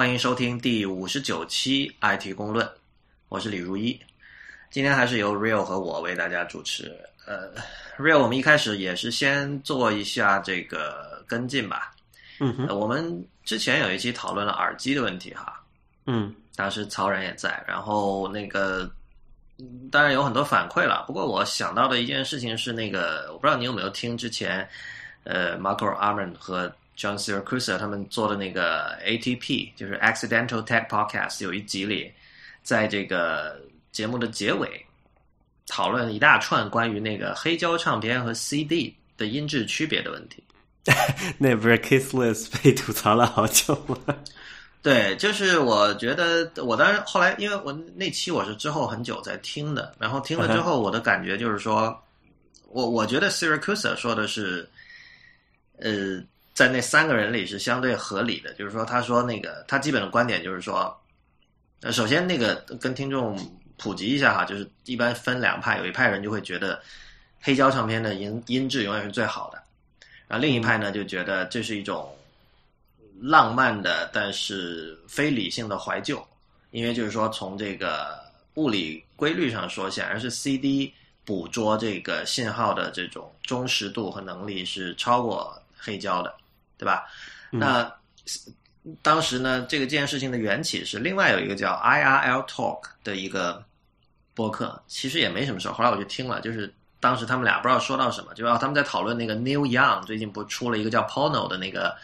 欢迎收听第五十九期 IT 公论，我是李如一。今天还是由 Real 和我为大家主持。呃，Real，我们一开始也是先做一下这个跟进吧。嗯哼，我们之前有一期讨论了耳机的问题哈，嗯当时曹然也在，然后那个嗯当然有很多反馈了。不过我想到的一件事情是，那个我不知道你有没有听之前呃 Marco Arman 和 John Siracusa 他们做的那个 ATP，就是 Accidental Tech Podcast 有一集里，在这个节目的结尾讨论一大串关于那个黑胶唱片和 CD 的音质区别的问题。那不是 Kissless 被吐槽了好久吗？对，就是我觉得，我当然后来，因为我那期我是之后很久才听的，然后听了之后，我的感觉就是说，我我觉得 Siracusa 说的是，呃，在那三个人里是相对合理的，就是说，他说那个他基本的观点就是说，呃，首先那个跟听众普及一下哈，就是一般分两派，有一派人就会觉得黑胶唱片的音音质永远是最好的，然后另一派呢就觉得这是一种。浪漫的，但是非理性的怀旧，因为就是说，从这个物理规律上说，显然是 CD 捕捉这个信号的这种忠实度和能力是超过黑胶的，对吧？那当时呢，这个这件事情的缘起是另外有一个叫 IRL Talk 的一个播客，其实也没什么事儿。后来我就听了，就是当时他们俩不知道说到什么，就是他们在讨论那个 Neil Young 最近不出了一个叫 Pono 的那个。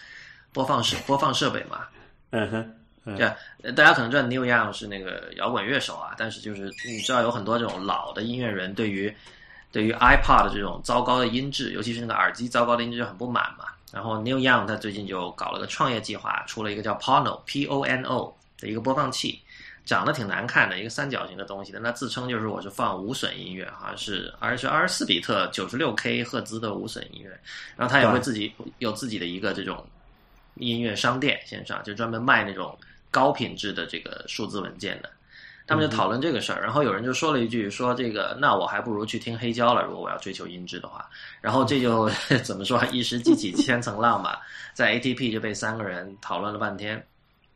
播放设播放设备嘛，嗯哼，对，大家可能知道 Neil Young 是那个摇滚乐手啊，但是就是你知道有很多这种老的音乐人对于对于 iPod 这种糟糕的音质，尤其是那个耳机糟糕的音质就很不满嘛。然后 Neil Young 他最近就搞了个创业计划，出了一个叫 Pono P O N O 的一个播放器，长得挺难看的一个三角形的东西，但他自称就是我是放无损音乐，好像是而是二十四比特九十六 K 赫兹的无损音乐，然后他也会自己有自己的一个这种。音乐商店线上就专门卖那种高品质的这个数字文件的，他们就讨论这个事儿，然后有人就说了一句说这个那我还不如去听黑胶了，如果我要追求音质的话，然后这就 怎么说一石激起千层浪吧，在 ATP 就被三个人讨论了半天。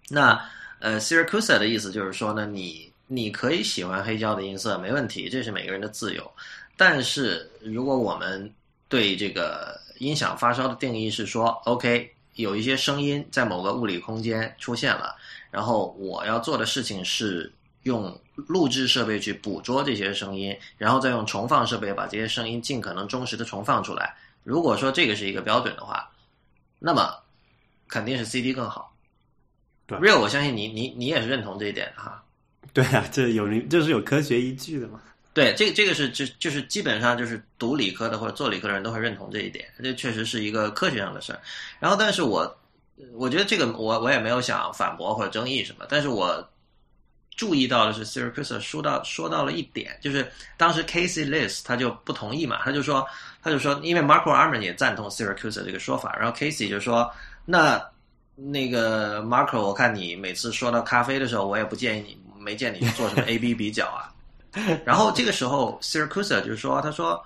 那呃 Siracusa 的意思就是说呢，你你可以喜欢黑胶的音色没问题，这是每个人的自由，但是如果我们对这个音响发烧的定义是说 OK。有一些声音在某个物理空间出现了，然后我要做的事情是用录制设备去捕捉这些声音，然后再用重放设备把这些声音尽可能忠实的重放出来。如果说这个是一个标准的话，那么肯定是 CD 更好。对，Real，我相信你，你你也是认同这一点哈。对啊，这有这是有科学依据的嘛？对，这个这个是就就是基本上就是读理科的或者做理科的人都会认同这一点，这确实是一个科学上的事儿。然后，但是我我觉得这个我我也没有想反驳或者争议什么，但是我注意到的是 Siracusa 说到说到了一点，就是当时 Casey List 他就不同意嘛，他就说他就说，因为 Marco Arman 也赞同 Siracusa 这个说法，然后 Casey 就说，那那个 Marco，我看你每次说到咖啡的时候，我也不建议你没见你做什么 A B 比较啊。然后这个时候，Siracusa 就是说，他说，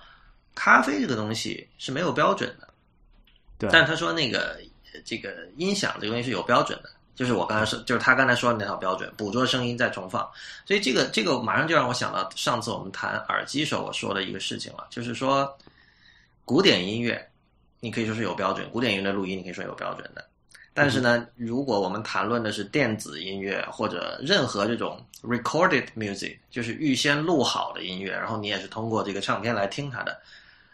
咖啡这个东西是没有标准的，对。但他说那个这个音响这个东西是有标准的，就是我刚才说，就是他刚才说的那套标准，捕捉声音再重放。所以这个这个马上就让我想到上次我们谈耳机时候我说的一个事情了，就是说，古典音乐你可以说是有标准，古典音乐的录音你可以说有标准的。但是呢，如果我们谈论的是电子音乐或者任何这种 recorded music，就是预先录好的音乐，然后你也是通过这个唱片来听它的，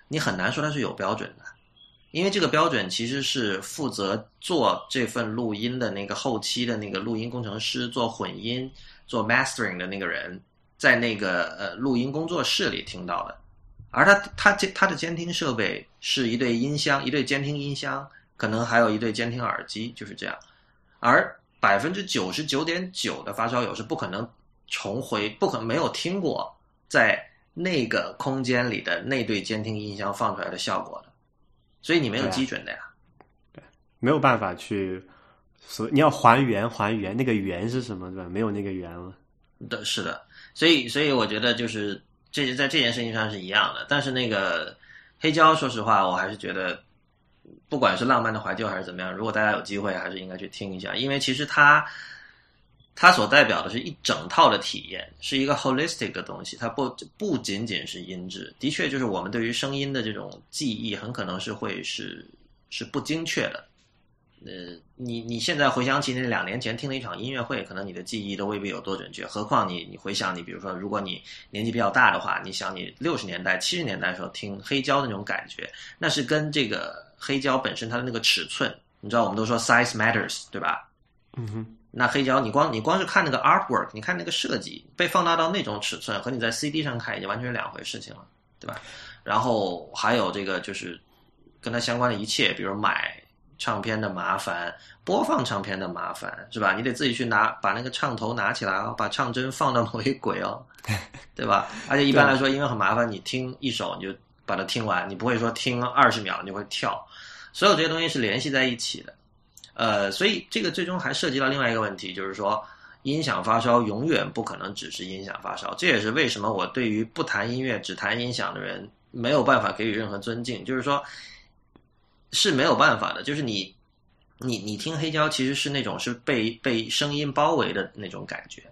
你很难说它是有标准的，因为这个标准其实是负责做这份录音的那个后期的那个录音工程师做混音、做 mastering 的那个人，在那个呃录音工作室里听到的，而他他监他的监听设备是一对音箱，一对监听音箱。可能还有一对监听耳机，就是这样。而百分之九十九点九的发烧友是不可能重回，不可没有听过在那个空间里的那对监听音箱放出来的效果的，所以你没有基准的呀。对，没有办法去，所你要还原还原那个圆是什么，对吧？没有那个圆了。对是的，所以所以我觉得就是这在这件事情上是一样的。但是那个黑胶，说实话，我还是觉得。不管是浪漫的怀旧还是怎么样，如果大家有机会，还是应该去听一下，因为其实它它所代表的是一整套的体验，是一个 holistic 的东西。它不不仅仅是音质，的确就是我们对于声音的这种记忆，很可能是会是是不精确的。呃，你你现在回想起那两年前听了一场音乐会，可能你的记忆都未必有多准确。何况你你回想你，比如说，如果你年纪比较大的话，你想你六十年代、七十年代的时候听黑胶的那种感觉，那是跟这个黑胶本身它的那个尺寸，你知道我们都说 size matters，对吧？嗯哼。那黑胶，你光你光是看那个 artwork，你看那个设计被放大到那种尺寸，和你在 CD 上看已经完全是两回事情了，对吧？然后还有这个就是跟它相关的一切，比如买唱片的麻烦，播放唱片的麻烦，是吧？你得自己去拿把那个唱头拿起来啊，把唱针放到某一轨哦，对吧？而且一般来说，因为很麻烦，你听一首你就把它听完，你不会说听二十秒你会跳，所有这些东西是联系在一起的。呃，所以这个最终还涉及到另外一个问题，就是说音响发烧永远不可能只是音响发烧。这也是为什么我对于不谈音乐只谈音响的人没有办法给予任何尊敬。就是说，是没有办法的。就是你，你，你听黑胶其实是那种是被被声音包围的那种感觉，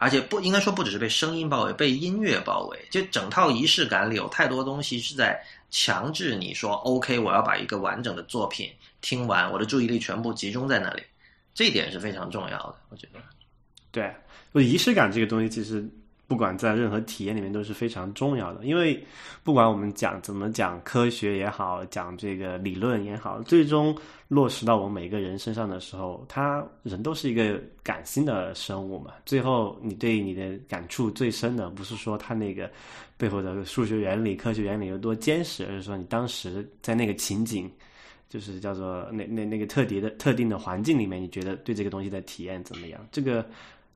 而且不应该说不只是被声音包围，被音乐包围。就整套仪式感里有太多东西是在强制你说 OK，我要把一个完整的作品。听完，我的注意力全部集中在那里，这一点是非常重要的。我觉得，对，就仪式感这个东西，其实不管在任何体验里面都是非常重要的。因为不管我们讲怎么讲科学也好，讲这个理论也好，最终落实到我们每个人身上的时候，他人都是一个感性的生物嘛。最后，你对你的感触最深的，不是说他那个背后的数学原理、科学原理有多坚实，而是说你当时在那个情景。就是叫做那那那个特别的特定的环境里面，你觉得对这个东西的体验怎么样？这个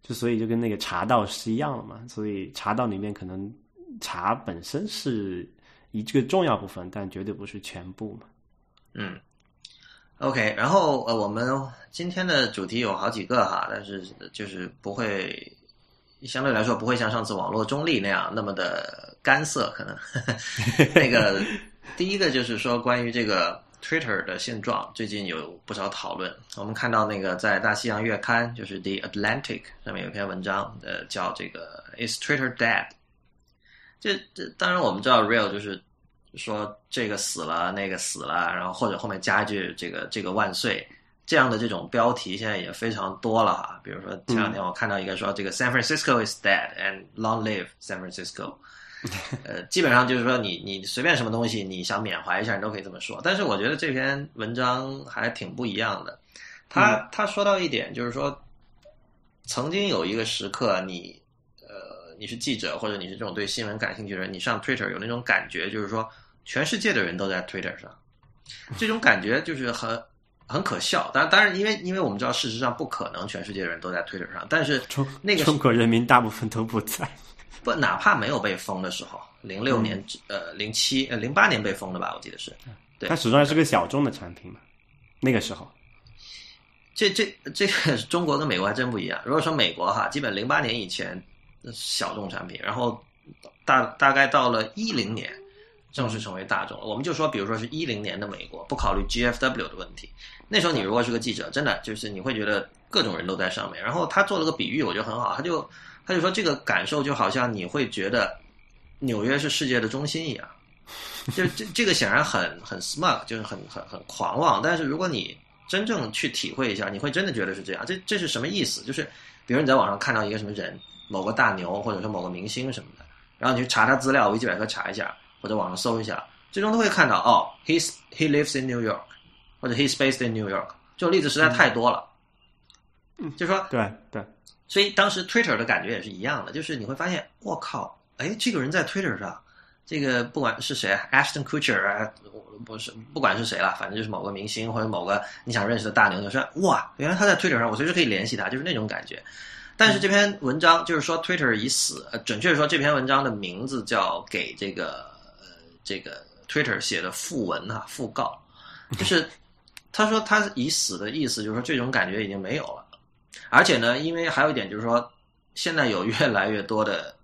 就所以就跟那个茶道是一样的嘛。所以茶道里面可能茶本身是一个重要部分，但绝对不是全部嘛。嗯，OK。然后呃，我们今天的主题有好几个哈，但是就是不会相对来说不会像上次网络中立那样那么的干涩，可能 那个第一个就是说关于这个。Twitter 的现状最近有不少讨论。我们看到那个在《大西洋月刊》就是 The Atlantic 上面有篇文章，呃，叫这个 Is Twitter Dead？这这当然我们知道，Real 就是说这个死了，那个死了，然后或者后面加一句这个这个万岁这样的这种标题，现在也非常多了哈。比如说前两天我看到一个说这个 San Francisco is dead and long live San Francisco。呃，基本上就是说，你你随便什么东西，你想缅怀一下，你都可以这么说。但是我觉得这篇文章还挺不一样的。他他说到一点，就是说，曾经有一个时刻，你呃，你是记者或者你是这种对新闻感兴趣的人，你上 Twitter 有那种感觉，就是说，全世界的人都在 Twitter 上，这种感觉就是很很可笑。当然，当然，因为因为我们知道，事实上不可能全世界的人都在 Twitter 上，但是那个中国人民大部分都不在。不，哪怕没有被封的时候，零六年、呃零七、呃零八年被封的吧，我记得是。对，它始终还是个小众的产品嘛。那个时候，这这这个中国跟美国还真不一样。如果说美国哈，基本零八年以前小众产品，然后大大概到了一零年正式成为大众。我们就说，比如说是一零年的美国，不考虑 GFW 的问题，那时候你如果是个记者，真的就是你会觉得各种人都在上面。然后他做了个比喻，我觉得很好，他就。他就说，这个感受就好像你会觉得纽约是世界的中心一样，就这这个显然很很 smug，就是很很很狂妄。但是如果你真正去体会一下，你会真的觉得是这样。这这是什么意思？就是比如你在网上看到一个什么人，某个大牛，或者说某个明星什么的，然后你去查他资料，维基百科查一下，或者网上搜一下，最终都会看到哦，he's he lives in New York，或者 he's based in New York。这种例子实在太多了。嗯，就说对对。所以当时 Twitter 的感觉也是一样的，就是你会发现，我靠，哎，这个人在 Twitter 上，这个不管是谁，Aston Kutcher 啊，不是，不管是谁了，反正就是某个明星或者某个你想认识的大牛，就说哇，原来他在 Twitter 上，我随时可以联系他，就是那种感觉。但是这篇文章就是说 Twitter 已死，准确说这篇文章的名字叫给这个呃这个 Twitter 写的讣文啊，讣告，就是他说他已死的意思，就是说这种感觉已经没有了。而且呢，因为还有一点就是说，现在有越来越多的，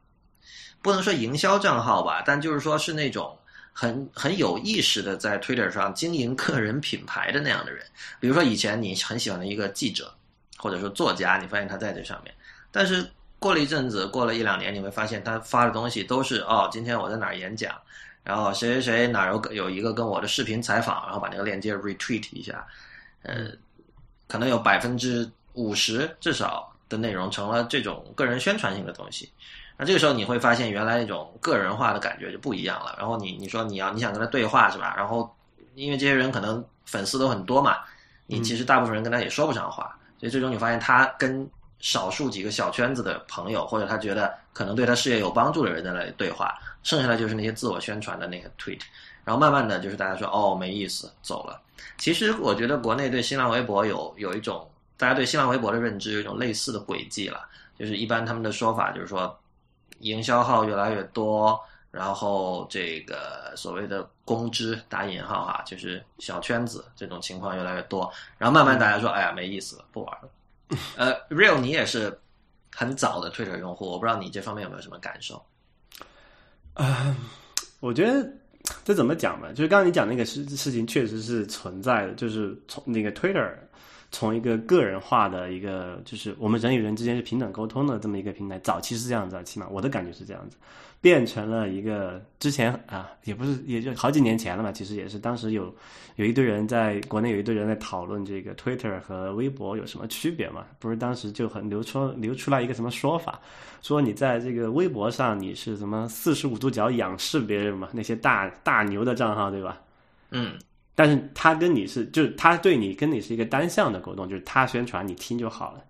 不能说营销账号吧，但就是说是那种很很有意识的在 Twitter 上经营个人品牌的那样的人。比如说以前你很喜欢的一个记者，或者说作家，你发现他在这上面。但是过了一阵子，过了一两年，你会发现他发的东西都是哦，今天我在哪儿演讲，然后谁谁谁哪儿有有一个跟我的视频采访，然后把那个链接 retweet 一下，呃，可能有百分之五十至少的内容成了这种个人宣传性的东西。那这个时候你会发现，原来那种个人化的感觉就不一样了。然后你你说你要你想跟他对话是吧？然后因为这些人可能粉丝都很多嘛，你其实大部分人跟他也说不上话，所以最终你发现他跟少数几个小圈子的朋友，或者他觉得可能对他事业有帮助的人在那里对话，剩下的就是那些自我宣传的那个 tweet。然后慢慢的就是大家说哦没意思走了。其实我觉得国内对新浪微博有有一种大家对新浪微博的认知有一种类似的轨迹了，就是一般他们的说法就是说。营销号越来越多，然后这个所谓的公知打引号哈，就是小圈子这种情况越来越多，然后慢慢大家说，哎呀没意思了，不玩了。呃，Real，你也是很早的 Twitter 用户，我不知道你这方面有没有什么感受？啊，我觉得这怎么讲呢？就是刚刚你讲那个事事情确实是存在的，就是从那个 Twitter。从一个个人化的一个，就是我们人与人之间是平等沟通的这么一个平台，早期是这样子，起码我的感觉是这样子，变成了一个之前啊，也不是，也就好几年前了嘛，其实也是当时有有一堆人在国内有一堆人在讨论这个 Twitter 和微博有什么区别嘛，不是当时就很流出流出来一个什么说法，说你在这个微博上你是什么四十五度角仰视别人嘛，那些大大牛的账号对吧？嗯。但是他跟你是，就是他对你跟你是一个单向的沟通，就是他宣传你听就好了。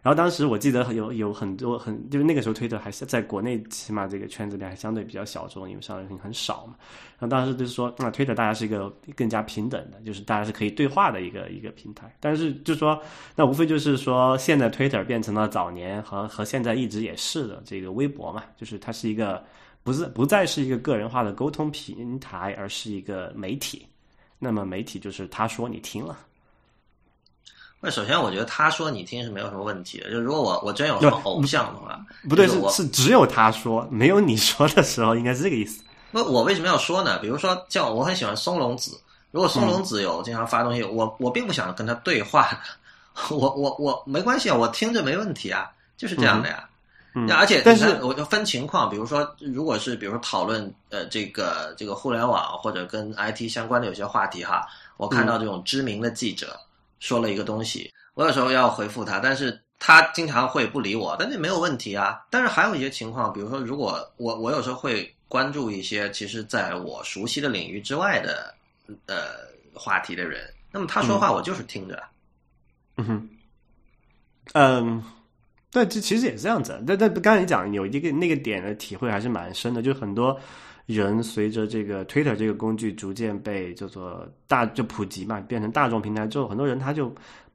然后当时我记得有有很多很，就是那个时候推特还是在国内，起码这个圈子里还相对比较小众，因为上的人很少嘛。然后当时就是说，那推特大家是一个更加平等的，就是大家是可以对话的一个一个平台。但是就说，那无非就是说，现在推特变成了早年和和现在一直也是的这个微博嘛，就是它是一个不是不再是一个个人化的沟通平台，而是一个媒体。那么媒体就是他说你听了，那首先我觉得他说你听是没有什么问题的。就如果我我真有什么偶像的话，不对，是是只有他说没有你说的时候，应该是这个意思。那我为什么要说呢？比如说叫我很喜欢松隆子，如果松隆子有经常发东西，我我并不想跟他对话，我我我没关系啊，我听着没问题啊，就是这样的呀。嗯，而且但是我就分情况，比如说，如果是比如说讨论呃这个这个互联网或者跟 IT 相关的有些话题哈，我看到这种知名的记者说了一个东西，我有时候要回复他，但是他经常会不理我，但这没有问题啊。但是还有一些情况，比如说，如果我我有时候会关注一些其实在我熟悉的领域之外的呃话题的人，那么他说话我就是听着。嗯哼，嗯。对，这其实也是这样子。但但刚才你讲有一个那个点的体会还是蛮深的，就是很多人随着这个 Twitter 这个工具逐渐被叫做大就普及嘛，变成大众平台之后，很多人他就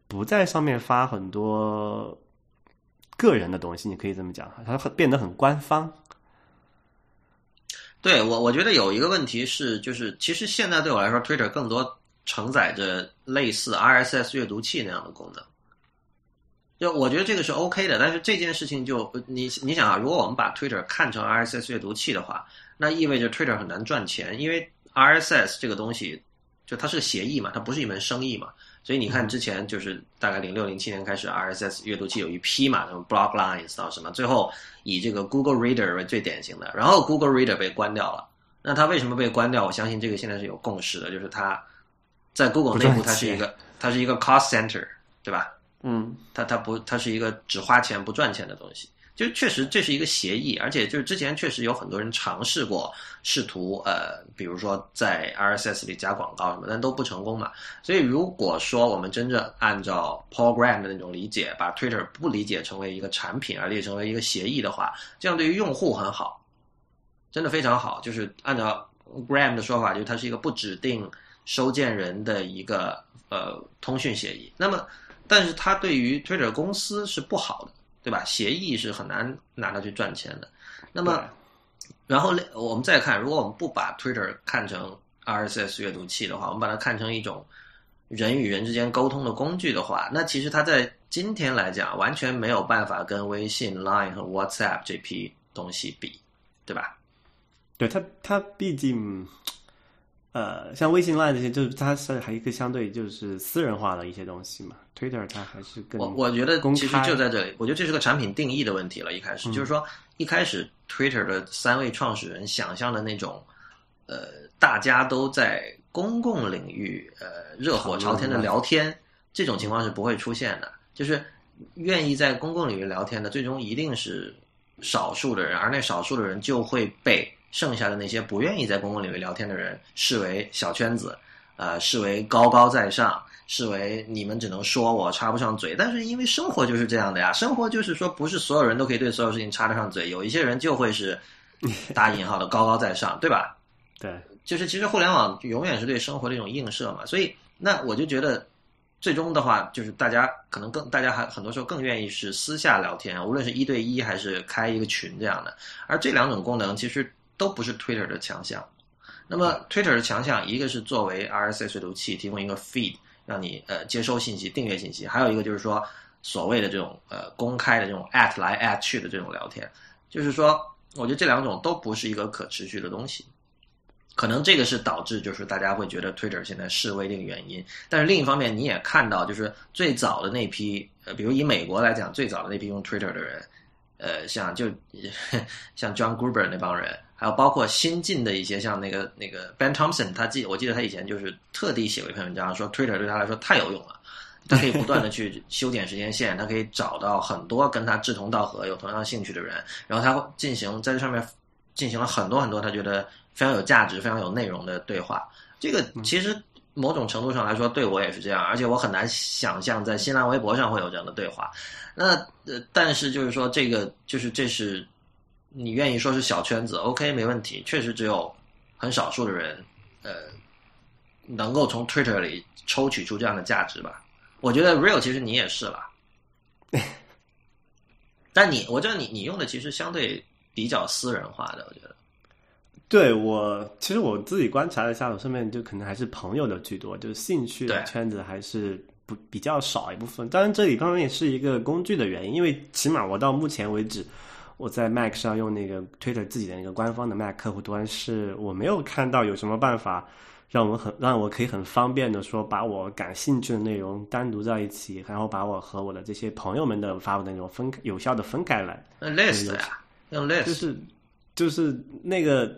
不在上面发很多个人的东西，你可以这么讲，他变得很官方。对我，我觉得有一个问题是，就是其实现在对我来说，Twitter 更多承载着类似 RSS 阅读器那样的功能。就我觉得这个是 OK 的，但是这件事情就你你想啊，如果我们把 Twitter 看成 RSS 阅读器的话，那意味着 Twitter 很难赚钱，因为 RSS 这个东西就它是个协议嘛，它不是一门生意嘛。所以你看之前就是大概零六零七年开始，RSS 阅读器有一批嘛，什么 Bloglines 到什么，最后以这个 Google Reader 为最典型的，然后 Google Reader 被关掉了。那它为什么被关掉？我相信这个现在是有共识的，就是它在 Google 内部它是一个它是一个 cost center，对吧？嗯，它它不，它是一个只花钱不赚钱的东西。就确实这是一个协议，而且就是之前确实有很多人尝试过，试图呃，比如说在 RSS 里加广告什么，但都不成功嘛。所以如果说我们真正按照 Paul Graham 的那种理解，把 Twitter 不理解成为一个产品，而理解成为一个协议的话，这样对于用户很好，真的非常好。就是按照 Graham 的说法，就是它是一个不指定收件人的一个呃通讯协议。那么但是它对于 Twitter 公司是不好的，对吧？协议是很难拿它去赚钱的。那么，然后我们再看，如果我们不把 Twitter 看成 RSS 阅读器的话，我们把它看成一种人与人之间沟通的工具的话，那其实它在今天来讲，完全没有办法跟微信、Line 和 WhatsApp 这批东西比，对吧？对它，它毕竟。呃，像微信 Line 这些，就是它是还有一个相对就是私人化的一些东西嘛。Twitter 它还是更我我觉得公其实开就在这里，我觉得这是个产品定义的问题了。一开嗯始、就是说，一开始 Twitter 的三位创始人想象的那种，呃，大家都在公共领域呃热火朝天的聊天，这种情况是不会出现的。就是愿意在公共领域聊天的，最终一定是少数的人，而那少数的人就会被剩下的那些不愿意在公共领域聊天的人视为小圈子，呃，视为高高在上，视为你们只能说我插不上嘴。但是因为生活就是这样的呀，生活就是说不是所有人都可以对所有事情插得上嘴，有一些人就会是 打引号的高高在上，对吧？对，就是其实互联网永远是对生活的一种映射嘛，所以那我就觉得，最终的话就是大家可能更大家还很多时候更愿意是私下聊天，无论是一对一还是开一个群这样的，而这两种功能其实都不是 Twitter 的强项。那么 Twitter 的强项，一个是作为 RSS 阅读器提供一个 feed，让你呃接收信息、订阅信息；还有一个就是说所谓的这种呃公开的这种 at 来 at 去的这种聊天。就是说，我觉得这两种都不是一个可持续的东西。可能这个是导致就是大家会觉得 Twitter 现在示威的一个原因，但是另一方面你也看到，就是最早的那批，呃，比如以美国来讲，最早的那批用 Twitter 的人，呃，像就 像 John Gruber 那帮人，还有包括新进的一些像那个那个 Ben Thompson，他记我记得他以前就是特地写过一篇文章，说 Twitter 对他来说太有用了，他可以不断的去 修剪时间线，他可以找到很多跟他志同道合、有同样兴趣的人，然后他会进行在这上面进行了很多很多他觉得非常有价值、非常有内容的对话。这个其实某种程度上来说，对我也是这样，而且我很难想象在新浪微博上会有这样的对话。那呃，但是就是说，这个就是这是你愿意说是小圈子，OK，没问题，确实只有很少数的人，呃，能够从 Twitter 里抽取出这样的价值吧。我觉得 Real 其实你也是了，但你我知道你你用的其实相对比较私人化的，我觉得。对我，其实我自己观察了一下，我身边就可能还是朋友的居多，就是兴趣的圈子还是不比较少一部分。当然，这里当然也是一个工具的原因，因为起码我到目前为止，我在 Mac 上用那个 Twitter 自己的那个官方的 Mac 客户端，是我没有看到有什么办法让我很让我可以很方便的说把我感兴趣的内容单独在一起，然后把我和我的这些朋友们的发布的内容分有效的分开来。那 list 呀，用 list 就是就是那个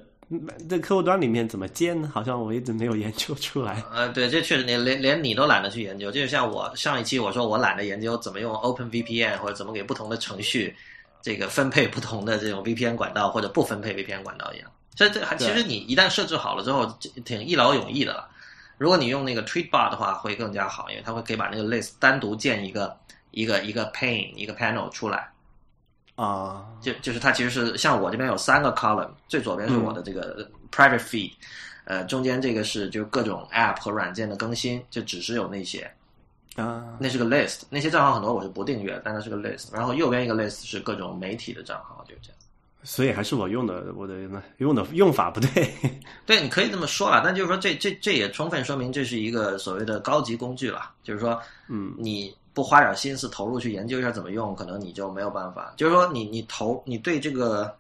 这客户端里面怎么建呢？好像我一直没有研究出来。呃，对，这确实连连连你都懒得去研究。就像我上一期我说我懒得研究怎么用 OpenVPN 或者怎么给不同的程序这个分配不同的这种 VPN 管道或者不分配 VPN 管道一样。所以这还其实你一旦设置好了之后，这挺一劳永逸的了。如果你用那个 Tweetbot 的话，会更加好，因为它会可以把那个 list 单独建一个一个一个 pane 一个 panel 出来。啊，就就是它其实是像我这边有三个 column，最左边是我的这个 private feed，、呃，中间这个是就各种 app 和软件的更新，就只是有那些，啊，那是个 list，那些账号很多我是不订阅，但它是个 list，然后右边一个 list 是各种媒体的账号，就这样。所以还是我用的我的用的用法不对。对，你可以这么说了，但就是说这这这也充分说明这是一个所谓的高级工具了，就是说，嗯，你不花点心思投入去研究一下怎么用，可能你就没有办法。就是说你，你投你对这个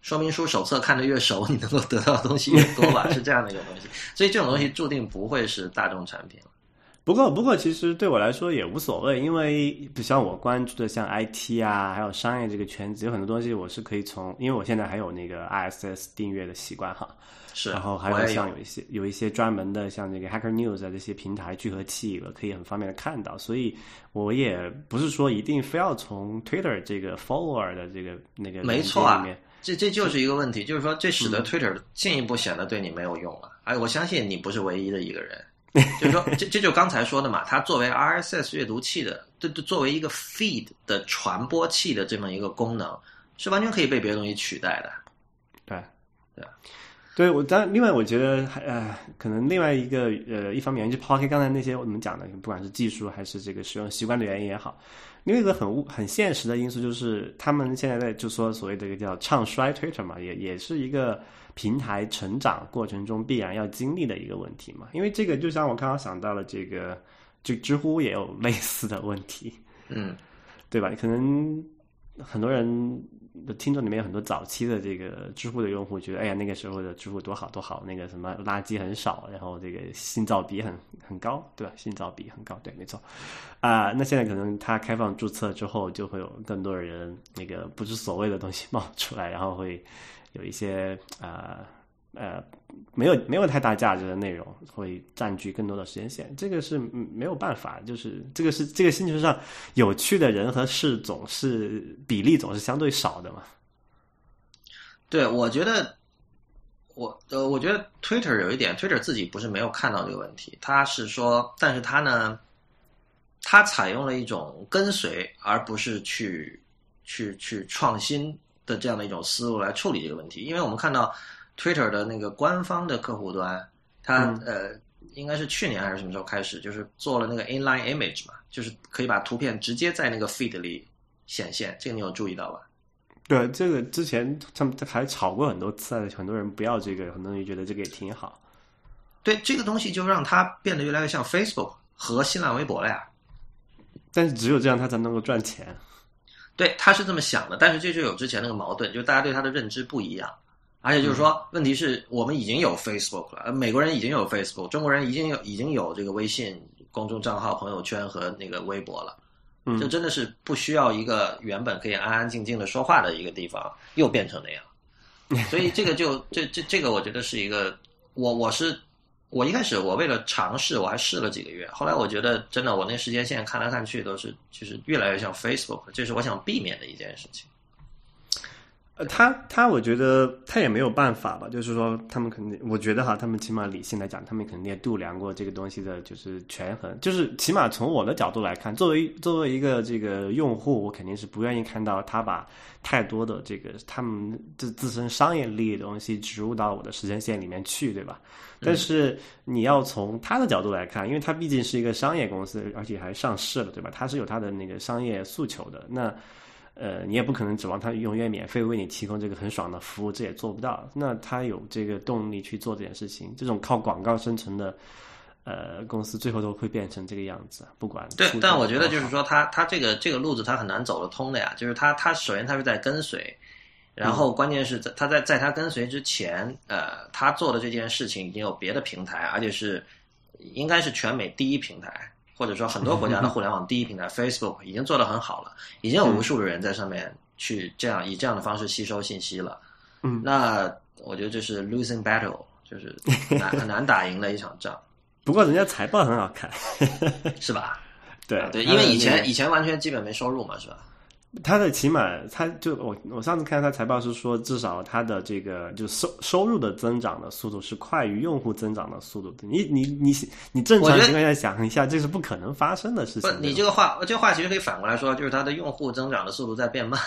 说明书手册看得越熟，你能够得到的东西越多吧，是这样的一个东西。所以这种东西注定不会是大众产品。不过，不过，其实对我来说也无所谓，因为不像我关注的像 IT 啊，还有商业这个圈子，有很多东西我是可以从，因为我现在还有那个 ISS 订阅的习惯哈，是，然后还有像有一些有一些专门的像这个 Hacker News 啊这些平台聚合器，我可以很方便的看到，所以我也不是说一定非要从 Twitter 这个 follower 的这个那个没错这这就是一个问题，就是说这使得 Twitter 进一步显得对你没有用了。哎，我相信你不是唯一的一个人。就是说，这这就刚才说的嘛，它作为 RSS 阅读器的，这这作为一个 feed 的传播器的这么一个功能，是完全可以被别的东西取代的。对，对啊，对我当然，另外我觉得还呃，可能另外一个呃，一方面就抛开刚才那些我们讲的，不管是技术还是这个使用习惯的原因也好，另外一个很物很现实的因素就是，他们现在在就说所谓的一个叫唱衰 Twitter 嘛，也也是一个平台成长过程中必然要经历的一个问题嘛。因为这个就像我刚刚想到了这个，就知乎也有类似的问题，嗯，对吧？可能很多人的听众里面有很多早期的这个知乎的用户，觉得哎呀那个时候的知乎多好多好，那个什么垃圾很少，然后这个信噪比很很高，对吧？信噪比很高，对，没错。啊，那现在可能它开放注册之后，就会有更多的人那个不知所谓的东西冒出来，然后会有一些啊呃没有没有太大价值的内容会占据更多的时间线，这个是没有办法，就是这个是这个星球上有趣的人和事总是比例总是相对少的嘛。对，我觉得我呃，我觉得 Twitter 有一点，Twitter 自己不是没有看到这个问题，他是说，但是他呢，他采用了一种跟随而不是去去去创新的这样的一种思路来处理这个问题，因为我们看到。Twitter 的那个官方的客户端，它呃，应该是去年还是什么时候开始，就是做了那个 inline image 嘛，就是可以把图片直接在那个 feed 里显现。这个你有注意到吧？对，这个之前他们还吵过很多次，很多人不要这个，很多人觉得这个也挺好。对，这个东西就让它变得越来越像 Facebook 和新浪微博了呀。但是只有这样，它才能够赚钱。对，他是这么想的，但是这就有之前那个矛盾，就是大家对他的认知不一样。而且就是说，问题是我们已经有 Facebook 了，美国人已经有 Facebook，中国人已经有已经有这个微信公众账号、朋友圈和那个微博了，就真的是不需要一个原本可以安安静静的说话的一个地方，又变成那样。所以这个就这这这个，我觉得是一个，我我是我一开始我为了尝试，我还试了几个月，后来我觉得真的，我那时间线看来看去都是就是越来越像 Facebook，这是我想避免的一件事情。呃，他他，我觉得他也没有办法吧。就是说，他们肯定，我觉得哈，他们起码理性来讲，他们肯定也度量过这个东西的，就是权衡。就是起码从我的角度来看，作为作为一个这个用户，我肯定是不愿意看到他把太多的这个他们自自身商业利益的东西植入到我的时间线里面去，对吧？但是你要从他的角度来看，因为他毕竟是一个商业公司，而且还上市了，对吧？他是有他的那个商业诉求的。那呃，你也不可能指望他永远免费为你提供这个很爽的服务，这也做不到。那他有这个动力去做这件事情，这种靠广告生成的呃公司，最后都会变成这个样子。不管对，但我觉得就是说，他他这个这个路子他很难走得通的呀。就是他他首先他是在跟随，然后关键是在他在在他跟随之前，呃，他做的这件事情已经有别的平台，而且是应该是全美第一平台。或者说，很多国家的互联网第一平台 Facebook 已经做得很好了，已经有无数的人在上面去这样以这样的方式吸收信息了。嗯，那我觉得这是 losing battle，就是难 很难打赢的一场仗。不过人家财报很好看，是吧？对对，因为以前以前完全基本没收入嘛，是吧？他的起码，他就我我上次看他财报是说，至少他的这个就收收入的增长的速度是快于用户增长的速度。你你你你正常情况下想一下，这是不可能发生的事情。不，你这个话，这个话其实可以反过来说，就是它的用户增长的速度在变慢。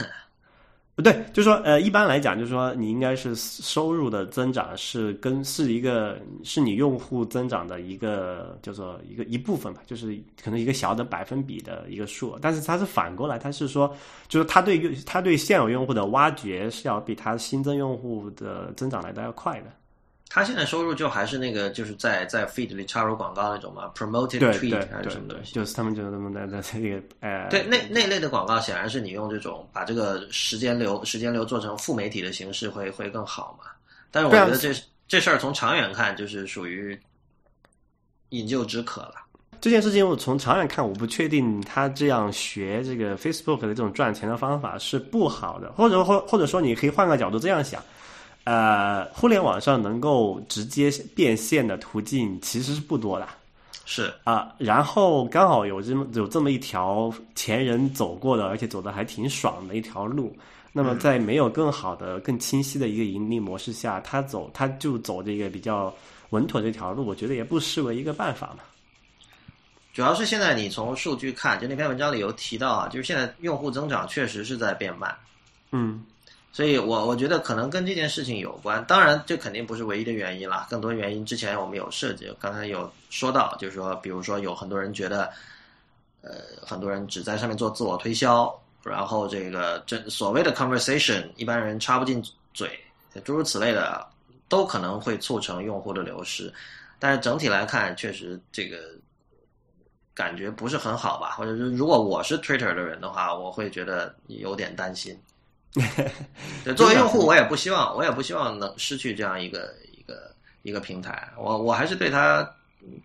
不对，就是说，呃，一般来讲，就是说，你应该是收入的增长是跟是一个是你用户增长的一个叫做一个一部分吧，就是可能一个小的百分比的一个数。但是它是反过来，它是说，就是它对用它对现有用户的挖掘是要比它新增用户的增长来的要快的。他现在收入就还是那个，就是在在 feed 里插入广告那种嘛，promoted tweet 还是什么东西？就是他们就是他们在在这个呃，对那那类的广告，显然是你用这种把这个时间流时间流做成副媒体的形式会会更好嘛。但是我觉得这这事儿从长远看就是属于饮鸩止渴了。这件事情我从长远看，我不确定他这样学这个 Facebook 的这种赚钱的方法是不好的，或者或或者说你可以换个角度这样想。呃，互联网上能够直接变现的途径其实是不多的，是啊，然后刚好有这么有这么一条前人走过的，而且走的还挺爽的一条路。那么在没有更好的、更清晰的一个盈利模式下，他走他就走这个比较稳妥这条路，我觉得也不失为一个办法嘛。主要是现在你从数据看，就那篇文章里有提到啊，就是现在用户增长确实是在变慢，嗯。所以，我我觉得可能跟这件事情有关。当然，这肯定不是唯一的原因了，更多原因之前我们有涉及，刚才有说到，就是说，比如说有很多人觉得，呃，很多人只在上面做自我推销，然后这个这所谓的 conversation，一般人插不进嘴，诸如此类的，都可能会促成用户的流失。但是整体来看，确实这个感觉不是很好吧，或者是如果我是 Twitter 的人的话，我会觉得有点担心。对，作为用户，我也不希望，我也不希望能失去这样一个一个一个平台。我我还是对它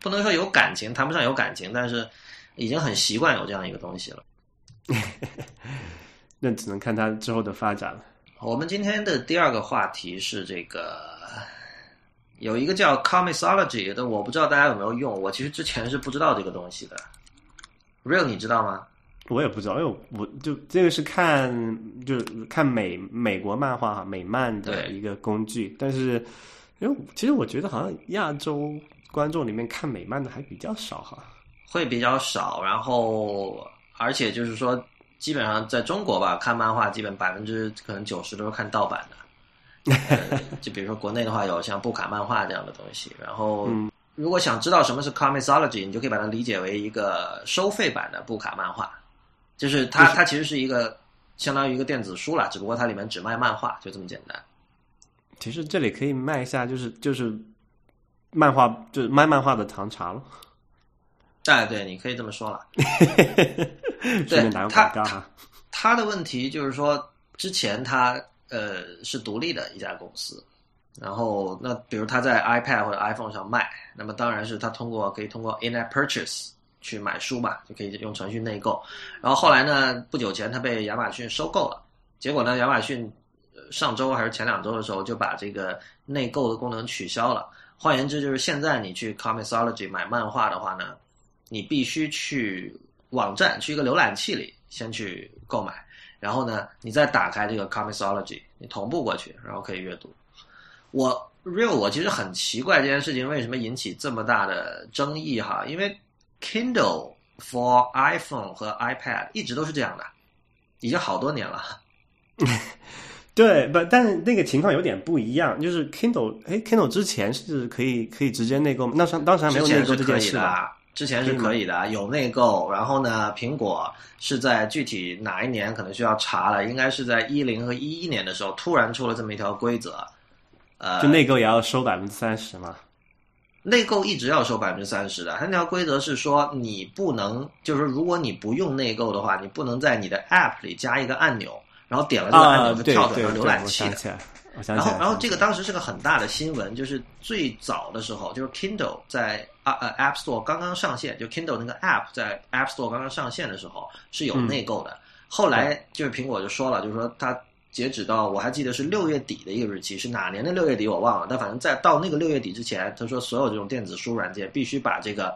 不能说有感情，谈不上有感情，但是已经很习惯有这样一个东西了。那只能看它之后的发展了。我们今天的第二个话题是这个，有一个叫 Comicsology 的，我不知道大家有没有用。我其实之前是不知道这个东西的。Real，你知道吗？我也不知道，因为我就这个是看就是看美美国漫画哈美漫的一个工具，但是因为其实我觉得好像亚洲观众里面看美漫的还比较少哈，会比较少，然后而且就是说基本上在中国吧，看漫画基本百分之可能九十都是看盗版的，就比如说国内的话有像布卡漫画这样的东西，然后嗯。如果想知道什么是 Comicsology，你就可以把它理解为一个收费版的布卡漫画。就是它，它其实是一个相当于一个电子书了，只不过它里面只卖漫画，就这么简单。其实这里可以卖一下，就是就是漫画，就是卖漫画的唐茶了。哎，对，你可以这么说了。对，他他他的问题就是说，之前他呃是独立的一家公司，然后那比如他在 iPad 或者 iPhone 上卖，那么当然是他通过可以通过 In-app Purchase。去买书嘛，就可以用程序内购。然后后来呢，不久前他被亚马逊收购了。结果呢，亚马逊上周还是前两周的时候就把这个内购的功能取消了。换言之，就是现在你去 Comicsology 买漫画的话呢，你必须去网站去一个浏览器里先去购买，然后呢，你再打开这个 Comicsology，你同步过去，然后可以阅读。我 real 我其实很奇怪这件事情为什么引起这么大的争议哈，因为。Kindle for iPhone 和 iPad 一直都是这样的，已经好多年了。对，不，但是那个情况有点不一样，就是 Kindle，哎，Kindle 之前是可以可以直接内购吗？那时当时还没有内购这件事吧？之前是可以的，有内购。然后呢，苹果是在具体哪一年可能需要查了，应该是在一零和一一年的时候突然出了这么一条规则，呃，就内购也要收百分之三十嘛。内购一直要收百分之三十的，它那条规则是说，你不能，就是说，如果你不用内购的话，你不能在你的 App 里加一个按钮，然后点了这个按钮就跳转到浏览器的。然后，然后这个当时是个很大的新闻，就是最早的时候，就是 Kindle 在啊呃 App Store 刚刚上线，就 Kindle 那个 App 在 App Store 刚刚上线的时候是有内购的。后来就是苹果就说了，就是说它。截止到我还记得是六月底的一个日期，是哪年的六月底我忘了。但反正在到那个六月底之前，他说所有这种电子书软件必须把这个，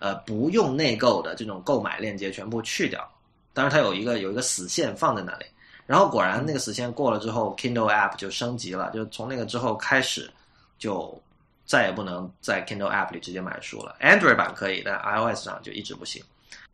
呃，不用内购的这种购买链接全部去掉。当然，它有一个有一个死线放在那里。然后果然那个死线过了之后，Kindle App 就升级了，就从那个之后开始，就再也不能在 Kindle App 里直接买书了。Android 版可以，但 iOS 上就一直不行。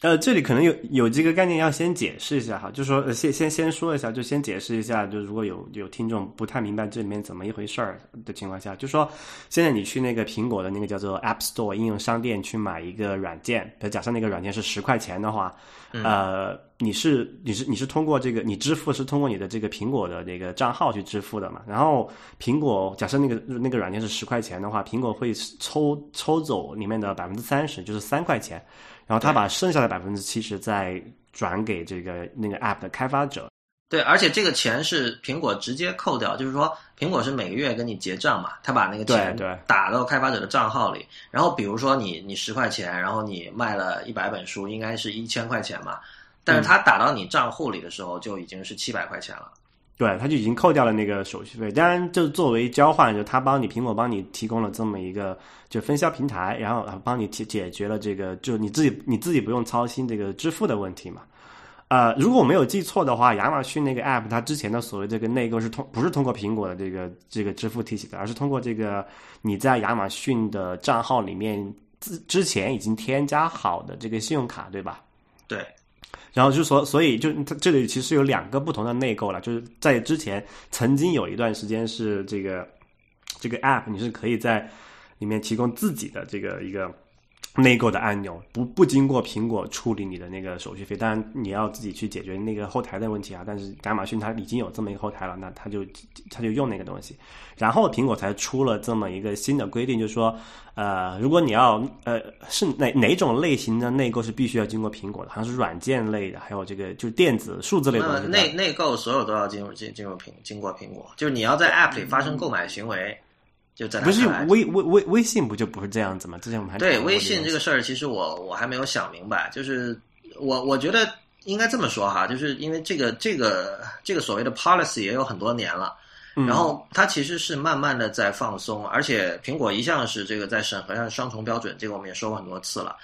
呃，这里可能有有几个概念要先解释一下哈，就是说先先先说一下，就先解释一下，就如果有有听众不太明白这里面怎么一回事儿的情况下，就说现在你去那个苹果的那个叫做 App Store 应用商店去买一个软件，比如假设那个软件是十块钱的话，呃，你是你是你是通过这个你支付是通过你的这个苹果的那个账号去支付的嘛？然后苹果假设那个那个软件是十块钱的话，苹果会抽抽走里面的百分之三十，就是三块钱。然后他把剩下的百分之七十再转给这个那个 App 的开发者。对，而且这个钱是苹果直接扣掉，就是说苹果是每个月跟你结账嘛，他把那个钱打到开发者的账号里。然后比如说你你十块钱，然后你卖了一百本书，应该是一千块钱嘛，但是他打到你账户里的时候就已经是七百块钱了。对，他就已经扣掉了那个手续费。当然，就作为交换，就他帮你苹果帮你提供了这么一个就分销平台，然后帮你解解决了这个就你自己你自己不用操心这个支付的问题嘛。呃，如果我没有记错的话，亚马逊那个 App 它之前的所谓这个内购是通不是通过苹果的这个这个支付体系的，而是通过这个你在亚马逊的账号里面之之前已经添加好的这个信用卡，对吧？对。然后就说，所以就它这里其实有两个不同的内购了，就是在之前曾经有一段时间是这个这个 app 你是可以在里面提供自己的这个一个内购的按钮，不不经过苹果处理你的那个手续费，当然你要自己去解决那个后台的问题啊。但是亚马逊它已经有这么一个后台了，那它就它就用那个东西。然后苹果才出了这么一个新的规定，就是说，呃，如果你要呃是哪哪种类型的内购是必须要经过苹果的，好像是软件类的，还有这个就是电子数字类的。内内购所有都要进入进进入苹经过苹果，就是你要在 App 里发生购买行为。就在不是微微微微信不就不是这样子吗？之前我们还对微信这个事儿，其实我我还没有想明白。就是我我觉得应该这么说哈，就是因为这个这个这个所谓的 policy 也有很多年了，然后它其实是慢慢的在放松，而且苹果一向是这个在审核上双重标准，这个我们也说过很多次了。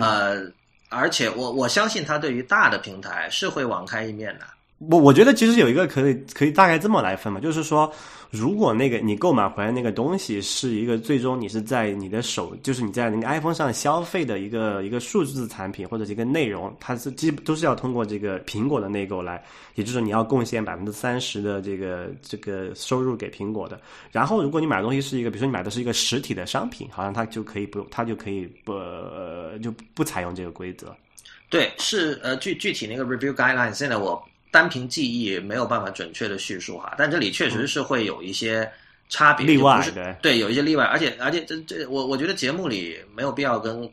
呃，而且我我相信它对于大的平台是会网开一面的。我我觉得其实有一个可以可以大概这么来分嘛，就是说。如果那个你购买回来那个东西是一个最终你是在你的手，就是你在那个 iPhone 上消费的一个一个数字产品或者一个内容，它是基本都是要通过这个苹果的内购来，也就是你要贡献百分之三十的这个这个收入给苹果的。然后如果你买东西是一个，比如说你买的是一个实体的商品，好像它就可以不，它就可以不就不采用这个规则。对，是呃具具体那个 review guidelines，现在我。单凭记忆没有办法准确的叙述哈，但这里确实是会有一些差别，例外对，有一些例外，而且而且这这我我觉得节目里没有必要跟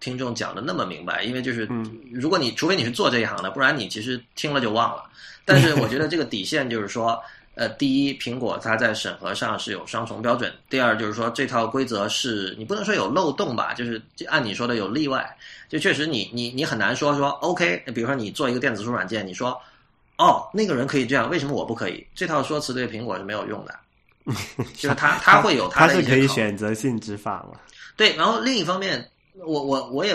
听众讲的那么明白，因为就是如果你除非你是做这一行的，不然你其实听了就忘了。但是我觉得这个底线就是说，呃，第一，苹果它在审核上是有双重标准；第二，就是说这套规则是你不能说有漏洞吧，就是按你说的有例外，就确实你你你很难说说 OK，比如说你做一个电子书软件，你说。哦，那个人可以这样，为什么我不可以？这套说辞对苹果是没有用的，就是他他会有他的是可以选择性执法嘛？对，然后另一方面，我我我也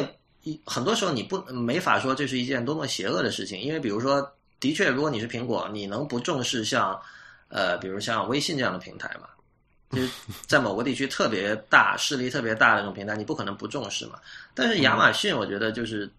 很多时候你不没法说这是一件多么邪恶的事情，因为比如说，的确，如果你是苹果，你能不重视像呃，比如像微信这样的平台嘛？就是在某个地区特别大、势力特别大的那种平台，你不可能不重视嘛？但是亚马逊，我觉得就是。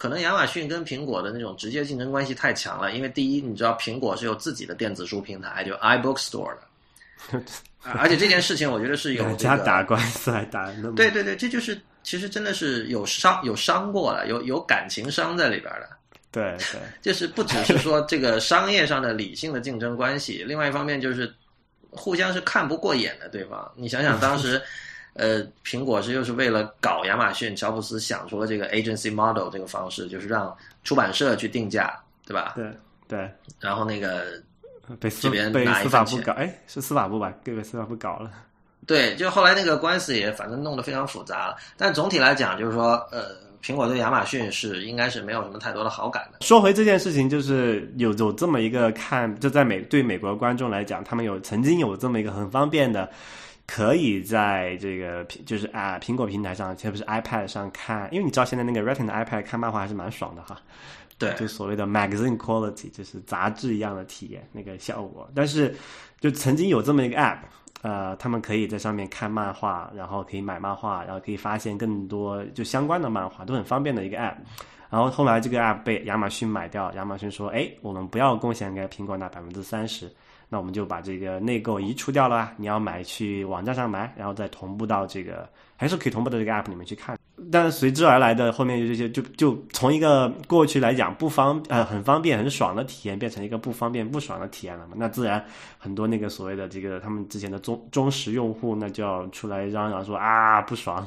可能亚马逊跟苹果的那种直接竞争关系太强了，因为第一，你知道苹果是有自己的电子书平台，就 iBookstore 的，而且这件事情我觉得是有这个打官司还打那么对对对，这就是其实真的是有伤有伤过了，有有感情伤在里边的。对对，就是不只是说这个商业上的理性的竞争关系，另外一方面就是互相是看不过眼的对方。你想想当时。呃，苹果是又是为了搞亚马逊，乔布斯想出了这个 agency model 这个方式，就是让出版社去定价，对吧？对对。然后那个被这边被司法部搞，哎，是司法部吧？被司法部搞了。对，就后来那个官司也反正弄得非常复杂了。但总体来讲，就是说，呃，苹果对亚马逊是应该是没有什么太多的好感的。说回这件事情，就是有有这么一个看，就在美对美国观众来讲，他们有曾经有这么一个很方便的。可以在这个就是啊苹果平台上，特别是 iPad 上看，因为你知道现在那个 Retina iPad 看漫画还是蛮爽的哈。对，就所谓的 magazine quality，就是杂志一样的体验那个效果。但是就曾经有这么一个 App，呃，他们可以在上面看漫画，然后可以买漫画，然后可以发现更多就相关的漫画，都很方便的一个 App。然后后来这个 App 被亚马逊买掉，亚马逊说，哎，我们不要贡献给苹果那百分之三十。那我们就把这个内购移除掉了，你要买去网站上买，然后再同步到这个，还是可以同步到这个 app 里面去看。但是随之而来的后面就这些，就就从一个过去来讲不方呃很方便很爽的体验，变成一个不方便不爽的体验了嘛？那自然很多那个所谓的这个他们之前的忠忠实用户，那就要出来嚷嚷说啊不爽。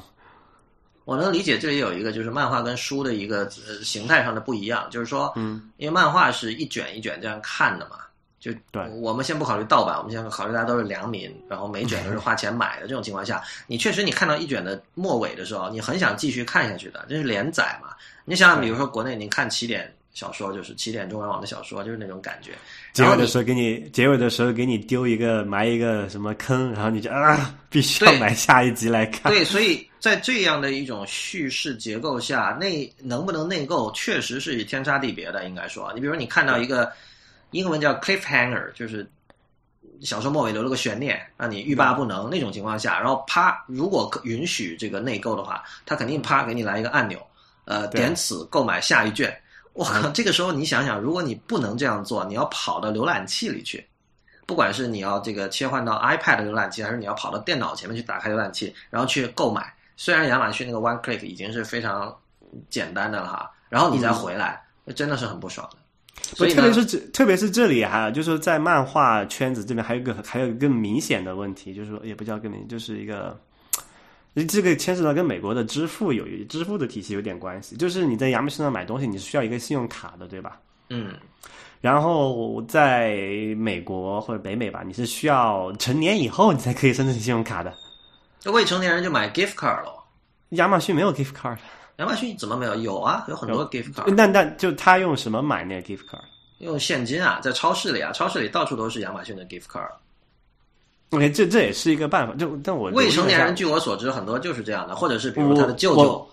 我能理解，这里有一个就是漫画跟书的一个呃形态上的不一样，就是说，嗯，因为漫画是一卷一卷这样看的嘛。就对，我们先不考虑盗版，我们先考虑大家都是良民，然后每卷都是花钱买的这种情况下，你确实你看到一卷的末尾的时候，你很想继续看下去的，这是连载嘛？你想想，比如说国内你看起点小说，就是起点中文网的小说，就是那种感觉。结尾的时候给你，结尾的时候给你丢一个埋一个什么坑，然后你就啊，必须要买下一集来看。对，所以在这样的一种叙事结构下，内能不能内购，确实是天差地别的。应该说，你比如说你看到一个。英文叫 cliffhanger，就是小说末尾留了个悬念，让你欲罢不能那种情况下，然后啪，如果允许这个内购的话，他肯定啪给你来一个按钮，呃，点此购买下一卷。我靠，这个时候你想想，如果你不能这样做，你要跑到浏览器里去，不管是你要这个切换到 iPad 浏览器，还是你要跑到电脑前面去打开浏览器，然后去购买，虽然亚马逊那个 One Click 已经是非常简单的了哈，然后你再回来，真的是很不爽的。所以特别是这，特别是这里哈，就是在漫画圈子这边还有一个还有个更明显的问题，就是说也不叫更明，就是一个。这个牵扯到跟美国的支付有支付的体系有点关系，就是你在亚马逊上买东西，你是需要一个信用卡的，对吧？嗯。然后在美国或者北美吧，你是需要成年以后你才可以申请信用卡的。这未成年人就买 gift card 了。亚马逊没有 gift card。亚马逊怎么没有？有啊，有很多 gift card。那那就他用什么买那个 gift card？用现金啊，在超市里啊，超市里到处都是亚马逊的 gift card。OK，这这也是一个办法。就但我未成年人，据我所知，很多就是这样的，或者是比如他的舅舅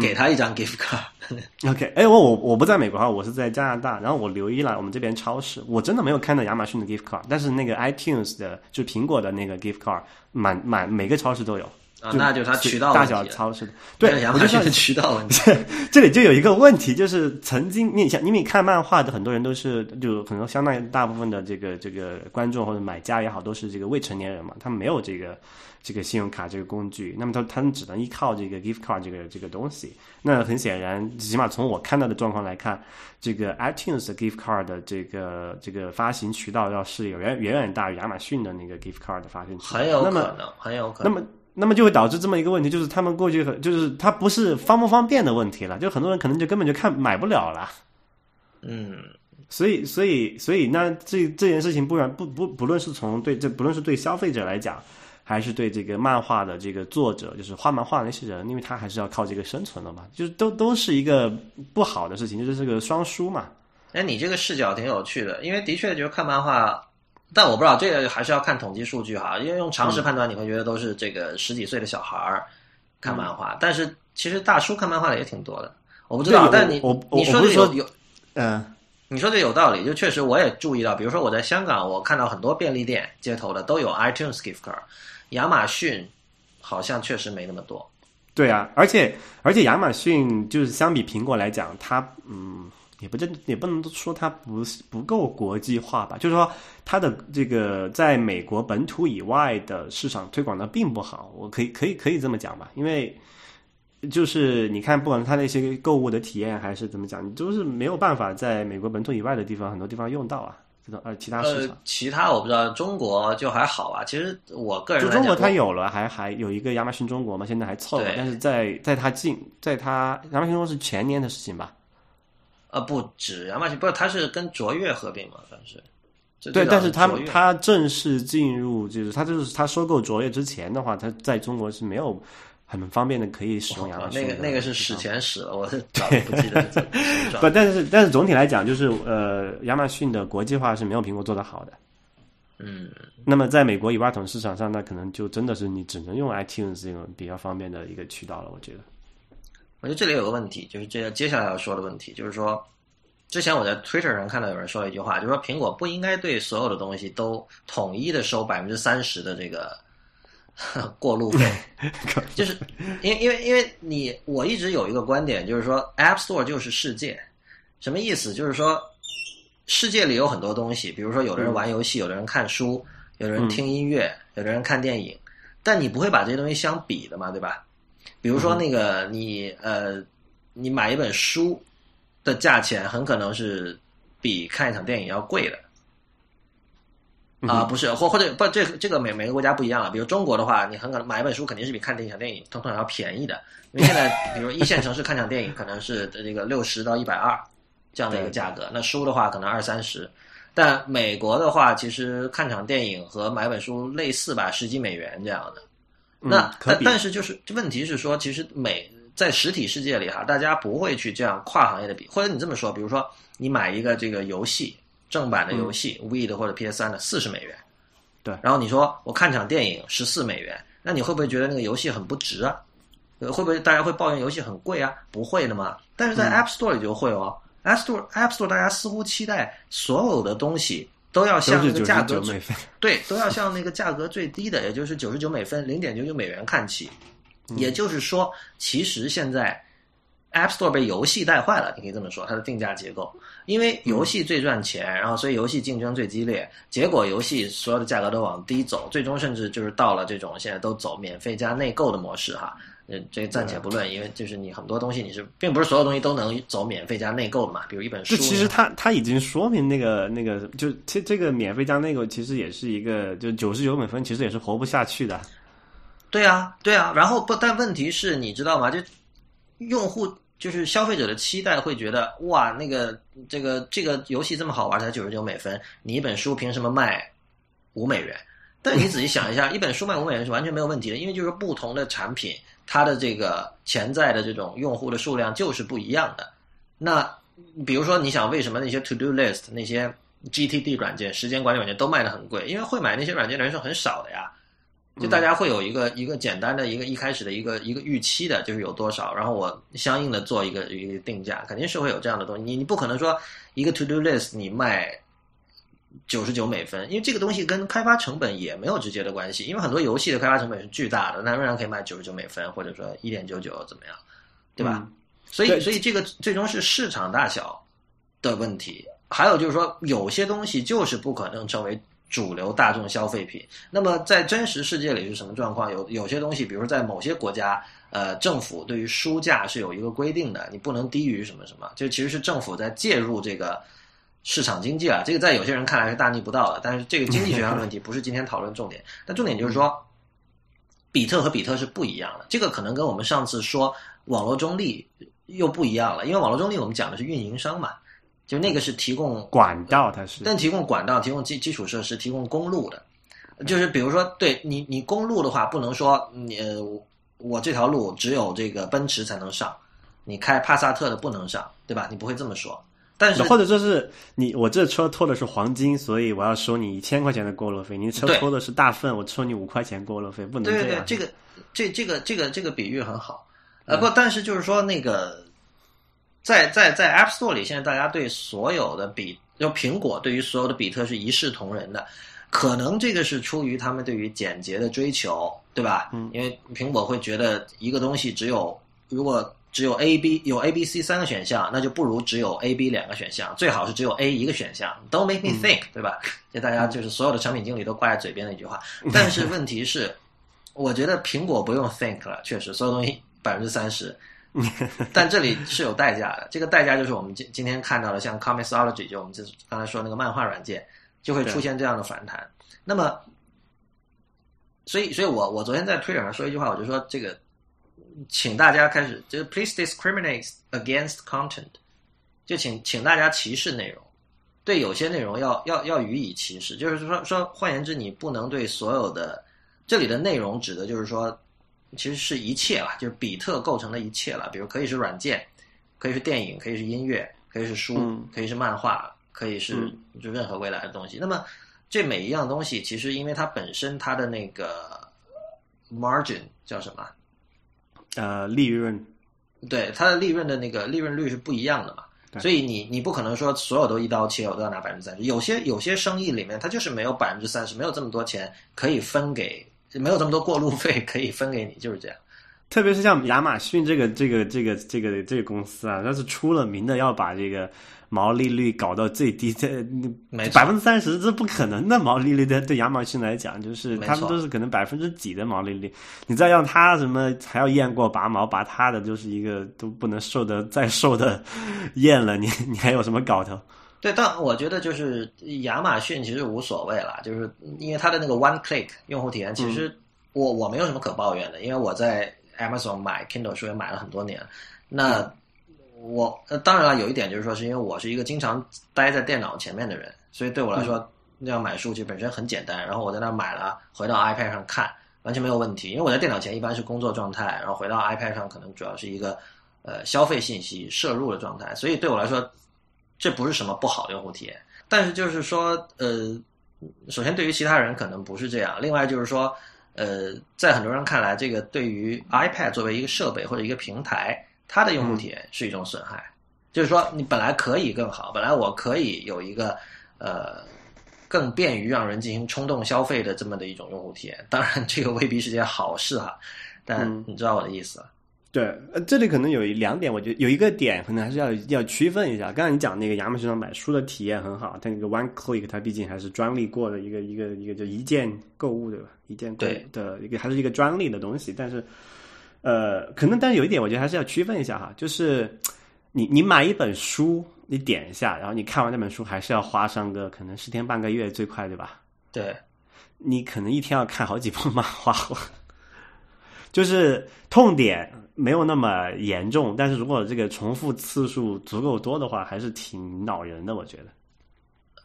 给他一张 gift card。OK，哎，我我我不在美国哈，我是在加拿大。然后我留意了我们这边超市，我真的没有看到亚马逊的 gift card，但是那个 iTunes 的，就是苹果的那个 gift card，满满每个超市都有。啊，那就是它渠道大小超市的，对，亚马逊的渠道问题。这里就有一个问题，就是曾经你想，因为看漫画的很多人都是，就可能相当于大部分的这个这个观众或者买家也好，都是这个未成年人嘛，他们没有这个这个信用卡这个工具，那么他他们只能依靠这个 gift card 这个这个东西。那很显然，起码从我看到的状况来看，这个 iTunes 的 gift card 的这个这个发行渠道要是有远远远大于亚马逊的那个 gift card 的发行渠道，很有可能，很有可能。那么。那么就会导致这么一个问题，就是他们过去很，就是它不是方不方便的问题了，就很多人可能就根本就看买不了了。嗯，所以，所以，所以，那这这件事情，不然不不不论是从对这，不论是对消费者来讲，还是对这个漫画的这个作者，就是画漫画那些人，因为他还是要靠这个生存的嘛，就是都都是一个不好的事情，就是这个双输嘛。哎，你这个视角挺有趣的，因为的确就是看漫画。但我不知道这个还是要看统计数据哈，因为用常识判断，你会觉得都是这个十几岁的小孩儿看漫画，但是其实大叔看漫画的也挺多的。我不知道，但你你说的有有，嗯，你说的有道理，就确实我也注意到，比如说我在香港，我看到很多便利店街头的都有 iTunes gift card，亚马逊好像确实没那么多。对啊，而且而且亚马逊就是相比苹果来讲，它嗯。也不真也不能说它不不够国际化吧，就是说它的这个在美国本土以外的市场推广的并不好，我可以可以可以这么讲吧，因为就是你看，不管它那些购物的体验还是怎么讲，你都是没有办法在美国本土以外的地方很多地方用到啊，这种呃其他市场，其他我不知道，中国就还好啊。其实我个人就中国它有了，还还有一个亚马逊中国嘛，现在还凑合，但是在在它进在它亚马逊中国是前年的事情吧。啊，不止亚马逊，不是，它是跟卓越合并嘛？算是。对，但是他他正式进入，就是他就是他收购卓越之前的话，他在中国是没有很方便的可以使用亚马逊。那个那个是史前史了，我 早不记得。不，但是但是总体来讲，就是呃，亚马逊的国际化是没有苹果做的好的。嗯。那么在美国以外统市场上，那可能就真的是你只能用 iTunes 这种比较方便的一个渠道了，我觉得。我觉得这里有个问题，就是这接下来要说的问题，就是说，之前我在 Twitter 上看到有人说了一句话，就是说苹果不应该对所有的东西都统一的收百分之三十的这个 过路费，就是因为因为因为你我一直有一个观点，就是说 App Store 就是世界，什么意思？就是说世界里有很多东西，比如说有的人玩游戏，有的人看书，有的人听音乐，有的人看电影，但你不会把这些东西相比的嘛，对吧？比如说那个你呃，你买一本书的价钱很可能是比看一场电影要贵的啊，不是或或者不这这个每每个国家不一样了。比如中国的话，你很可能买一本书肯定是比看一场电影通常要便宜的，因为现在 比如一线城市看场电影可能是这个六十到一百二这样的一个价格，那书的话可能二三十。但美国的话，其实看场电影和买本书类似吧，十几美元这样的。那但但是就是问题是说，其实每在实体世界里哈，大家不会去这样跨行业的比，或者你这么说，比如说你买一个这个游戏正版的游戏，V 的或者 PS 三的四十美元，对，然后你说我看场电影十四美元，那你会不会觉得那个游戏很不值啊？会不会大家会抱怨游戏很贵啊？不会的嘛。但是在 App Store 里就会哦，App Store App Store 大家似乎期待所有的东西。都要向那个价格最 对，都要向那个价格最低的，也就是九十九美分，零点九九美元看齐。也就是说，其实现在 App Store 被游戏带坏了，你可以这么说，它的定价结构，因为游戏最赚钱，然后所以游戏竞争最激烈，结果游戏所有的价格都往低走，最终甚至就是到了这种现在都走免费加内购的模式哈。呃，这个暂且不论，因为就是你很多东西你是并不是所有东西都能走免费加内购的嘛，比如一本书。就其实他他已经说明那个那个，就这这个免费加内购其实也是一个，就九十九美分其实也是活不下去的。对啊，对啊，然后不，但问题是你知道吗？就用户就是消费者的期待会觉得哇，那个这个这个游戏这么好玩才九十九美分，你一本书凭什么卖五美元？但你仔细想一下，一本书卖五美元是完全没有问题的，因为就是不同的产品。它的这个潜在的这种用户的数量就是不一样的。那比如说，你想为什么那些 To Do List、那些 GTD 软件、时间管理软件都卖的很贵？因为会买那些软件的人是很少的呀。就大家会有一个一个简单的一个一开始的一个一个预期的，就是有多少，然后我相应的做一个一个定价，肯定是会有这样的东西。你你不可能说一个 To Do List 你卖。九十九美分，因为这个东西跟开发成本也没有直接的关系，因为很多游戏的开发成本是巨大的，那仍然可以卖九十九美分，或者说一点九九怎么样，对吧？所以，所以这个最终是市场大小的问题。还有就是说，有些东西就是不可能成为主流大众消费品。那么，在真实世界里是什么状况？有有些东西，比如说在某些国家，呃，政府对于书价是有一个规定的，你不能低于什么什么，就其实是政府在介入这个。市场经济啊，这个在有些人看来是大逆不道的，但是这个经济学上的问题不是今天讨论重点。但重点就是说，比特和比特是不一样的。这个可能跟我们上次说网络中立又不一样了，因为网络中立我们讲的是运营商嘛，就那个是提供管道，它是但提供管道、提供基基础设施、提供公路的。就是比如说，对你你公路的话，不能说你我这条路只有这个奔驰才能上，你开帕萨特的不能上，对吧？你不会这么说。但是或者说是你我这车拖的是黄金，所以我要收你一千块钱的过路费。你车拖的是大粪，我收你五块钱过路费，不能这样。对对对，这个这这个这个这个比喻很好。呃不，但是就是说那个在在在 App Store 里，现在大家对所有的比，就苹果对于所有的比特是一视同仁的。可能这个是出于他们对于简洁的追求，对吧？嗯，因为苹果会觉得一个东西只有如果。只有 A、B 有 A、B、C 三个选项，那就不如只有 A、B 两个选项。最好是只有 A 一个选项。Don't make me think，对吧？就大家就是所有的产品经理都挂在嘴边的一句话。但是问题是，我觉得苹果不用 think 了，确实所有东西 百分之三十。但这里是有代价的，这个代价就是我们今今天看到的，像 Comixology，就我们这刚才说那个漫画软件，就会出现这样的反弹。那么，所以，所以我我昨天在推特上说一句话，我就说这个。请大家开始，就是 please discriminate against content，就请请大家歧视内容，对有些内容要要要予以歧视，就是说说换言之，你不能对所有的这里的内容指的就是说，其实是一切了，就是比特构成的一切了，比如可以是软件，可以是电影，可以是音乐，可以是书，可以是漫画，可以是就任何未来的东西。那么这每一样东西，其实因为它本身它的那个 margin 叫什么？呃，利润，对它的利润的那个利润率是不一样的嘛，所以你你不可能说所有都一刀切，我都要拿百分之三十。有些有些生意里面，它就是没有百分之三十，没有这么多钱可以分给，没有这么多过路费可以分给你，就是这样。特别是像亚马逊这个这个这个这个这个公司啊，它是出了名的要把这个。毛利率搞到最低，这百分之三十，这不可能的毛利率的。对亚马逊来讲，就是他们都是可能百分之几的毛利率。你再让他什么还要验过拔毛，拔他的就是一个都不能受的再受的 验了。你你还有什么搞头？对，但我觉得就是亚马逊其实无所谓了，就是因为它的那个 One Click 用户体验，其实我我没有什么可抱怨的，因为我在 Amazon 买 Kindle 书也买了很多年，那。我呃，当然了，有一点就是说，是因为我是一个经常待在电脑前面的人，所以对我来说，那样买书其实本身很简单。然后我在那买了，回到 iPad 上看，完全没有问题。因为我在电脑前一般是工作状态，然后回到 iPad 上可能主要是一个呃消费信息摄入的状态，所以对我来说，这不是什么不好的用户体验。但是就是说，呃，首先对于其他人可能不是这样，另外就是说，呃，在很多人看来，这个对于 iPad 作为一个设备或者一个平台。它的用户体验是一种损害，就是说你本来可以更好，本来我可以有一个呃更便于让人进行冲动消费的这么的一种用户体验。当然，这个未必是件好事哈，但你知道我的意思。对，呃，这里可能有两点，我觉得有一个点可能还是要要区分一下。刚才你讲那个亚马逊上买书的体验很好，它那个 One Click 它毕竟还是专利过的一个一个一个就一键购物对吧？一键购的一个还是一个专利的东西，但是。呃，可能但是有一点，我觉得还是要区分一下哈，就是你你买一本书，你点一下，然后你看完那本书，还是要花上个可能十天半个月最快，对吧？对，你可能一天要看好几部 漫画，就是痛点没有那么严重，但是如果这个重复次数足够多的话，还是挺恼人的，我觉得。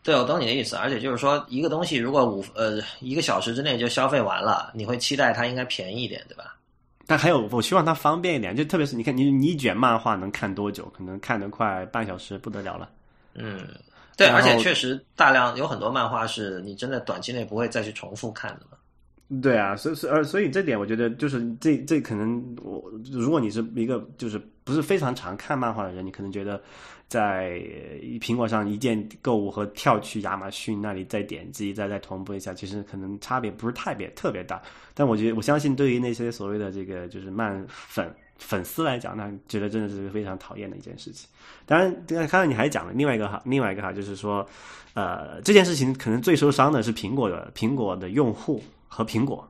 对，我懂你的意思，而且就是说，一个东西如果五呃一个小时之内就消费完了，你会期待它应该便宜一点，对吧？但还有，我希望它方便一点，就特别是你看，你你一卷漫画能看多久？可能看得快半小时，不得了了。嗯，对，而且确实大量有很多漫画是你真的短期内不会再去重复看的嘛。对啊，所以所以所以这点我觉得就是这这可能我如果你是一个就是不是非常常看漫画的人，你可能觉得。在苹果上一键购物和跳去亚马逊那里再点击再再同步一下，其实可能差别不是特别特别大。但我觉得我相信，对于那些所谓的这个就是漫粉粉丝来讲，那觉得真的是非常讨厌的一件事情。当然，刚才你还讲了另外一个哈，另外一个哈，就是说，呃，这件事情可能最受伤的是苹果的苹果的用户和苹果，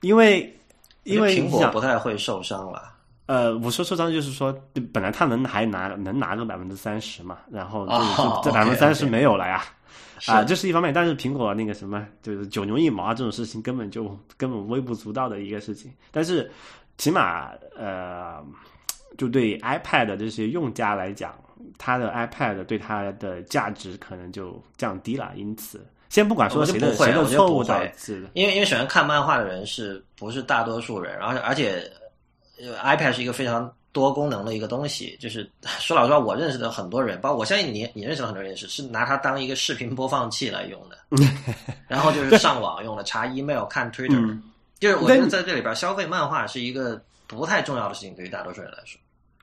因为因为苹果不太会受伤了。呃，我说受伤就是说，本来他能还拿能拿个百分之三十嘛，然后这百分之三十没有了呀，啊，这是一方面。但是苹果那个什么，就是九牛一毛啊，这种事情根本就根本微不足道的一个事情。但是起码呃，就对 iPad 的这些用家来讲，它的 iPad 对它的价值可能就降低了。因此，先不管说谁的谁的错误导致的，因为因为喜欢看漫画的人是不是大多数人，而且而且。iPad 是一个非常多功能的一个东西，就是 说老实话，我认识的很多人，包括我相信你，你认识的很多人也是，是拿它当一个视频播放器来用的，然后就是上网用的，查 email、看 Twitter，就是我觉得在这里边消费漫画是一个不太重要的事情，对于大多数人来说。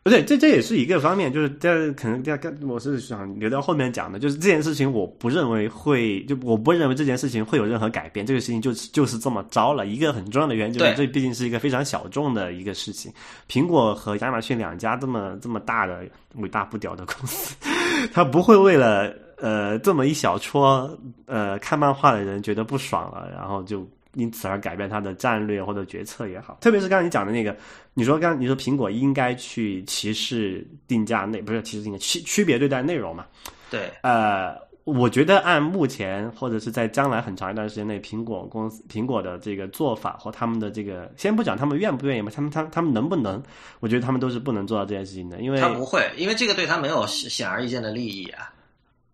不对，这这也是一个方面，就是在可能在跟我是想留到后面讲的，就是这件事情，我不认为会，就我不认为这件事情会有任何改变。这个事情就就是这么着了。一个很重要的原因就是，这毕竟是一个非常小众的一个事情。苹果和亚马逊两家这么这么大的伟大不屌的公司，他不会为了呃这么一小撮呃看漫画的人觉得不爽了，然后就。因此而改变它的战略或者决策也好，特别是刚才你讲的那个，你说刚你说苹果应该去歧视定价内，不是歧视定价区区别对待内容嘛？对，呃，我觉得按目前或者是在将来很长一段时间内，苹果公司苹果的这个做法和他们的这个，先不讲他们愿不愿意嘛，他们他他们能不能？我觉得他们都是不能做到这件事情的，因为他不会，因为这个对他没有显而易见的利益啊。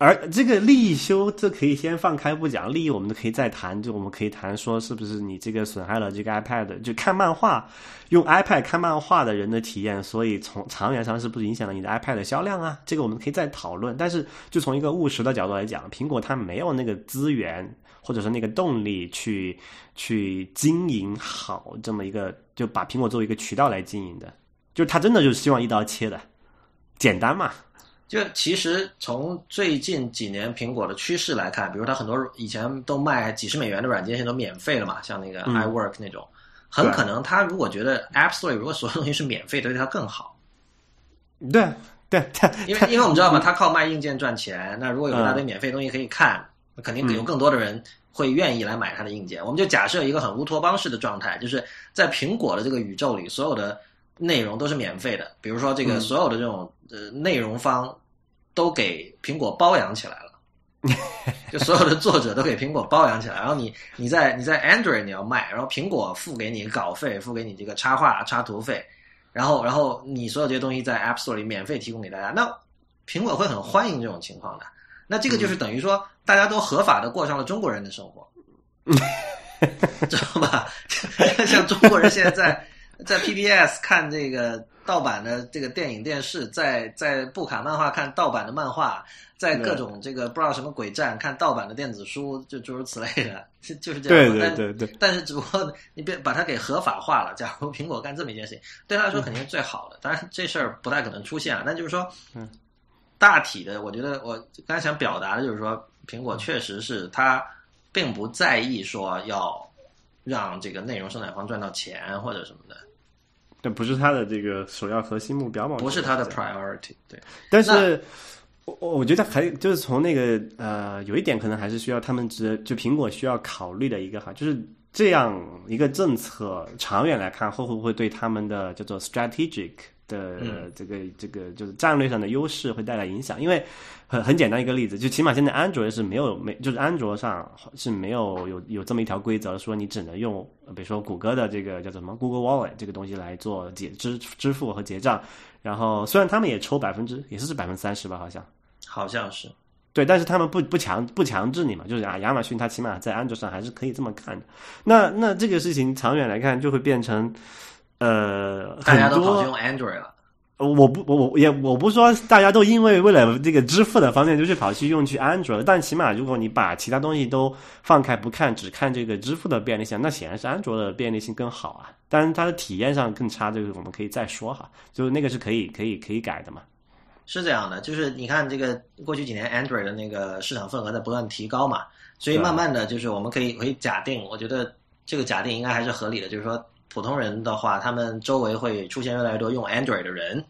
而这个利益修，这可以先放开不讲，利益我们都可以再谈。就我们可以谈说，是不是你这个损害了这个 iPad，就看漫画用 iPad 看漫画的人的体验，所以从长远上是不是影响了你的 iPad 的销量啊？这个我们可以再讨论。但是就从一个务实的角度来讲，苹果它没有那个资源或者说那个动力去去经营好这么一个，就把苹果作为一个渠道来经营的，就他真的就是希望一刀切的，简单嘛。就其实从最近几年苹果的趋势来看，比如它很多以前都卖几十美元的软件，现在都免费了嘛，像那个 iWork 那种，很可能他如果觉得 App Store 如果所有东西是免费的，对它更好。对对，因为因为我们知道嘛，他靠卖硬件赚钱，那如果有一大堆免费东西可以看，那肯定有更多的人会愿意来买他的硬件。我们就假设一个很乌托邦式的状态，就是在苹果的这个宇宙里，所有的内容都是免费的，比如说这个所有的这种呃内容方。都给苹果包养起来了，就所有的作者都给苹果包养起来，然后你你在你在 Android 你要卖，然后苹果付给你稿费，付给你这个插画插图费，然后然后你所有这些东西在 App Store 里免费提供给大家，那苹果会很欢迎这种情况的。那这个就是等于说大家都合法的过上了中国人的生活，知道吧？像中国人现在在在 PBS 看这个。盗版的这个电影电视，在在布卡漫画看盗版的漫画，在各种这个不知道什么鬼站看盗版的电子书，就诸如此类的，是就是这样。对对对对。但是只不过你别把它给合法化了。假如苹果干这么一件事情，对他来说肯定是最好的。当然这事儿不太可能出现啊。但就是说，嗯，大体的，我觉得我刚才想表达的就是说，苹果确实是他并不在意说要让这个内容生产方赚到钱或者什么的。但不是他的这个首要核心目标嘛？不是他的 priority，对。但是，我我觉得还就是从那个呃，有一点可能还是需要他们直就苹果需要考虑的一个哈，就是这样一个政策长远来看，会不会对他们的叫做 strategic 的这个这个就是战略上的优势会带来影响？因为很很简单一个例子，就起码现在安卓是没有没就是安卓上是没有有有这么一条规则，说你只能用比如说谷歌的这个叫做什么 Google Wallet 这个东西来做结支支付和结账。然后虽然他们也抽百分之也是是百分之三十吧，好像好像是。对，但是他们不不强不强制你嘛，就是啊，亚马逊它起码在安卓上还是可以这么看的。那那这个事情长远来看就会变成，呃，大家都跑去用 Android 了。我不我我也我不说大家都因为为了这个支付的方面就去跑去用去安卓，但起码如果你把其他东西都放开不看，只看这个支付的便利性，那显然是安卓的便利性更好啊。但是它的体验上更差，这个我们可以再说哈，就是那个是可以可以可以改的嘛。是这样的，就是你看这个过去几年 Android 的那个市场份额在不断提高嘛，所以慢慢的就是我们可以可以假定，我觉得这个假定应该还是合理的，就是说普通人的话，他们周围会出现越来越多用 Android 的人，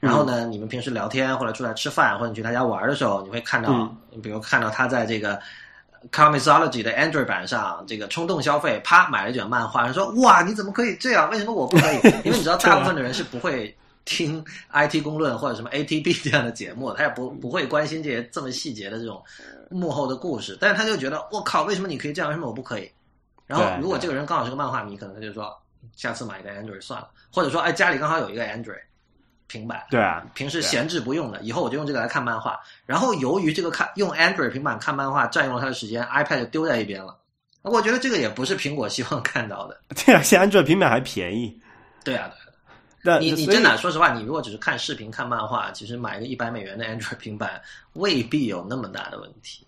然后呢，你们平时聊天或者出来吃饭或者你去他家玩的时候，你会看到，比如看到他在这个 Comicsology 的 Android 版上这个冲动消费，啪买了一卷漫画，说哇你怎么可以这样？为什么我不可以？因为你知道大部分的人是不会。听 IT 公论或者什么 ATB 这样的节目，他也不不会关心这些这么细节的这种幕后的故事，但是他就觉得我靠，为什么你可以这样，为什么我不可以？然后如果这个人刚好是个漫画迷，可能他就说下次买一个 Android 算了，或者说哎家里刚好有一个 Android 平板，对啊，平时闲置不用的，以后我就用这个来看漫画。然后由于这个看用 Android 平板看漫画占用了他的时间，iPad 就丢在一边了。我觉得这个也不是苹果希望看到的。对啊，现在 Android 平板还便宜。对啊。你你真的说实话，你如果只是看视频、看漫画，其实买个一百美元的 Android 平板未必有那么大的问题。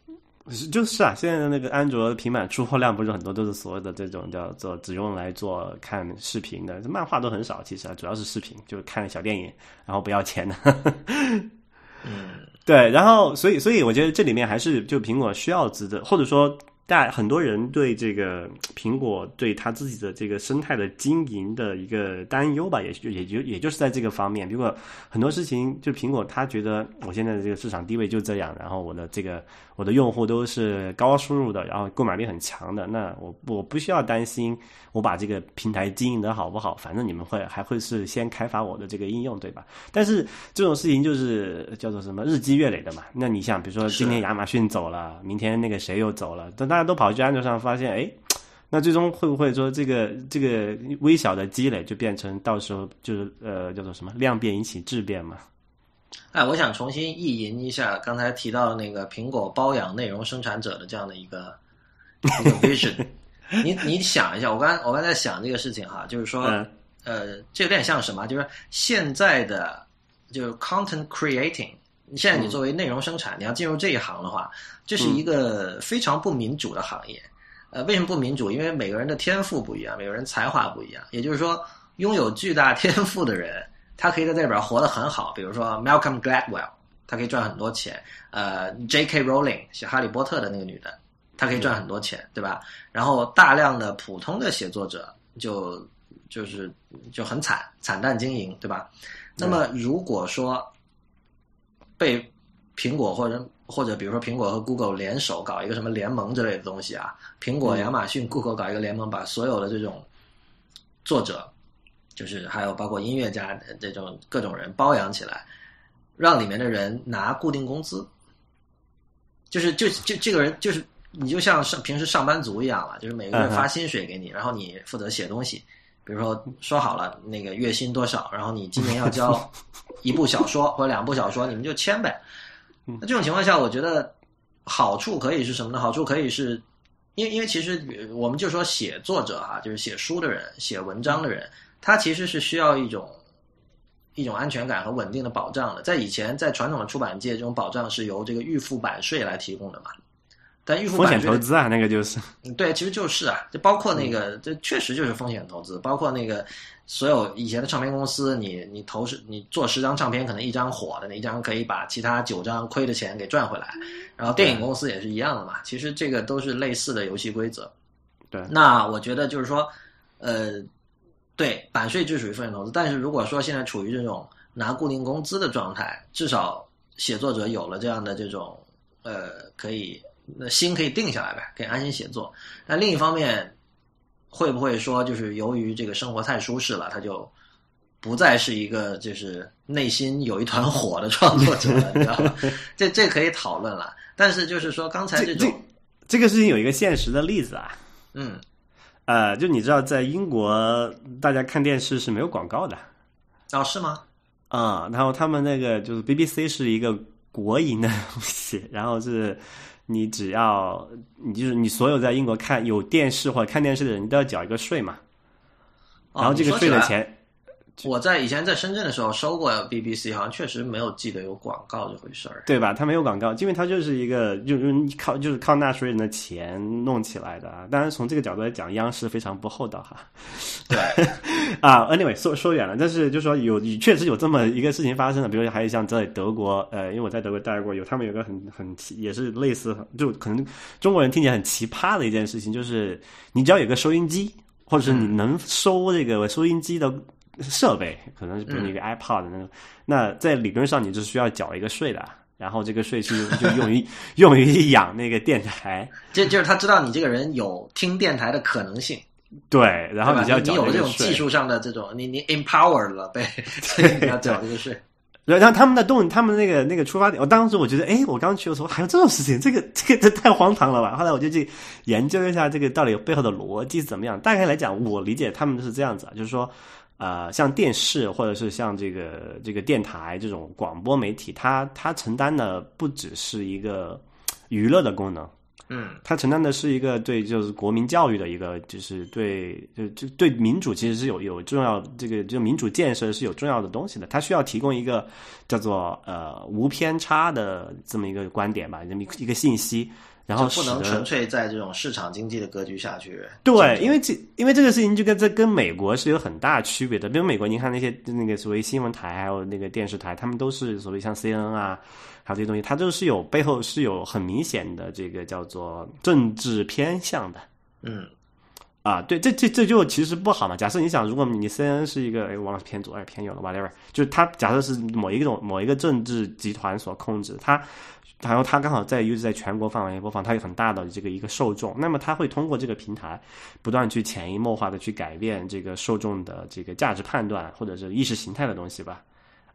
就是啊，现在的那个安卓平板出货量不是很多，都是所谓的这种叫做只用来做看视频的，漫画都很少。其实啊，主要是视频，就是看小电影，然后不要钱的。嗯，对，然后所以所以我觉得这里面还是就苹果需要值得，或者说。但很多人对这个苹果对他自己的这个生态的经营的一个担忧吧，也就也就也就是在这个方面。如果很多事情，就苹果他觉得我现在的这个市场地位就这样，然后我的这个我的用户都是高收入的，然后购买力很强的，那我我不需要担心我把这个平台经营的好不好，反正你们会还会是先开发我的这个应用，对吧？但是这种事情就是叫做什么日积月累的嘛。那你想比如说今天亚马逊走了，明天那个谁又走了，等。大家都跑去安卓上，发现哎，那最终会不会说这个这个微小的积累就变成到时候就是呃叫做什么量变引起质变嘛？哎，我想重新意淫一下刚才提到那个苹果包养内容生产者的这样的一个一个 vision。你你想一下，我刚我刚才在想这个事情哈，就是说呃，这有点像什么？就是现在的就是 content creating。现在你作为内容生产，你要进入这一行的话，这是一个非常不民主的行业。呃，为什么不民主？因为每个人的天赋不一样，每个人才华不一样。也就是说，拥有巨大天赋的人，他可以在这里边活得很好。比如说 Malcolm Gladwell，他可以赚很多钱。呃，J.K. Rowling 写《哈利波特》的那个女的，他可以赚很多钱，对吧？然后大量的普通的写作者就就是就很惨，惨淡经营，对吧？那么如果说被苹果或者或者比如说苹果和 Google 联手搞一个什么联盟之类的东西啊，苹果、亚马逊、Google 搞一个联盟，把所有的这种作者，就是还有包括音乐家这种各种人包养起来，让里面的人拿固定工资，就是就就这个人就是你就像上平时上班族一样了，就是每个月发薪水给你，然后你负责写东西。比如说说好了那个月薪多少，然后你今年要交 一部小说或者两部小说，你们就签呗。那这种情况下，我觉得好处可以是什么呢？好处可以是，因为因为其实我们就说写作者哈，就是写书的人、写文章的人，他其实是需要一种一种安全感和稳定的保障的。在以前，在传统的出版界，这种保障是由这个预付版税来提供的嘛。但预付风险投资啊，那个就是，对，其实就是啊，就包括那个，这确实就是风险投资，包括那个所有以前的唱片公司，你你投十，你做十张唱片，可能一张火的，那一张可以把其他九张亏的钱给赚回来，然后电影公司也是一样的嘛，其实这个都是类似的游戏规则。对，那我觉得就是说，呃，对，版税就属于风险投资，但是如果说现在处于这种拿固定工资的状态，至少写作者有了这样的这种呃可以。那心可以定下来呗，可以安心写作。那另一方面，会不会说就是由于这个生活太舒适了，他就不再是一个就是内心有一团火的创作者了，你知道吗？这这可以讨论了。但是就是说刚才这种，这个事情有一个现实的例子啊，嗯，呃，就你知道，在英国大家看电视是没有广告的哦，是吗？啊、然后他们那个就是 BBC 是一个国营的东西，然后是你只要你就是你所有在英国看有电视或者看电视的人，你都要缴一个税嘛，哦然后这个税的钱，我在以前在深圳的时候收过 BBC，好像确实没有记得有广告这回事儿。对吧？它没有广告，因为它就是一个就是靠就是靠纳税人的钱弄起来的啊。当然从这个角度来讲，央视非常不厚道哈。对，啊，anyway，说说远了，但是就说有确实有这么一个事情发生的，比如说还有像在德国，呃，因为我在德国待过，有他们有个很很奇也是类似，就可能中国人听起来很奇葩的一件事情，就是你只要有个收音机，或者是你能收这个收音机的设备，可能是比如你一个 iPod 那种，那在理论上你是需要缴一个税的。然后这个税是就用于 用于养那个电台，就就是他知道你这个人有听电台的可能性，对，然后你就要缴你有了这种技术上的这种，你你 empowered 了呗，所以你要缴这个税。然后他们的动，他们那个那个出发点，我当时我觉得，哎，我刚去的时候还有这种事情，这个 这个这太荒唐了吧！后来我就去研究一下这个到底背后的逻辑是怎么样。大概来讲，我理解他们是这样子啊，就是说，呃，像电视或者是像这个这个电台这种广播媒体，它它承担的不只是一个娱乐的功能，嗯它承担的是一个对就是国民教育的一个，就是对就就对民主其实是有有重要这个就民主建设是有重要的东西的。它需要提供一个叫做呃无偏差的这么一个观点吧，这么一个一个信息，然后就不能纯粹在这种市场经济的格局下去。对，因为这因为这个事情就跟这跟美国是有很大区别的。比如美国，你看那些那个所谓新闻台还有那个电视台，他们都是所谓像 CNN 啊，还有这些东西，它都是有背后是有很明显的这个叫做政治偏向的。嗯啊，对，这这这就其实不好嘛。假设你想，如果你 CNN 是一个，哎，忘了是偏左还是偏右了，whatever，就是它假设是某一种某一个政治集团所控制，它，然后它刚好在又是在全国范围内播放，它有很大的这个一个受众，那么它会通过这个平台，不断去潜移默化的去改变这个受众的这个价值判断或者是意识形态的东西吧。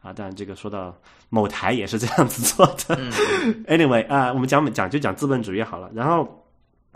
啊，当然这个说到某台也是这样子做的。嗯 anyway 啊，我们讲讲就讲资本主义好了，然后。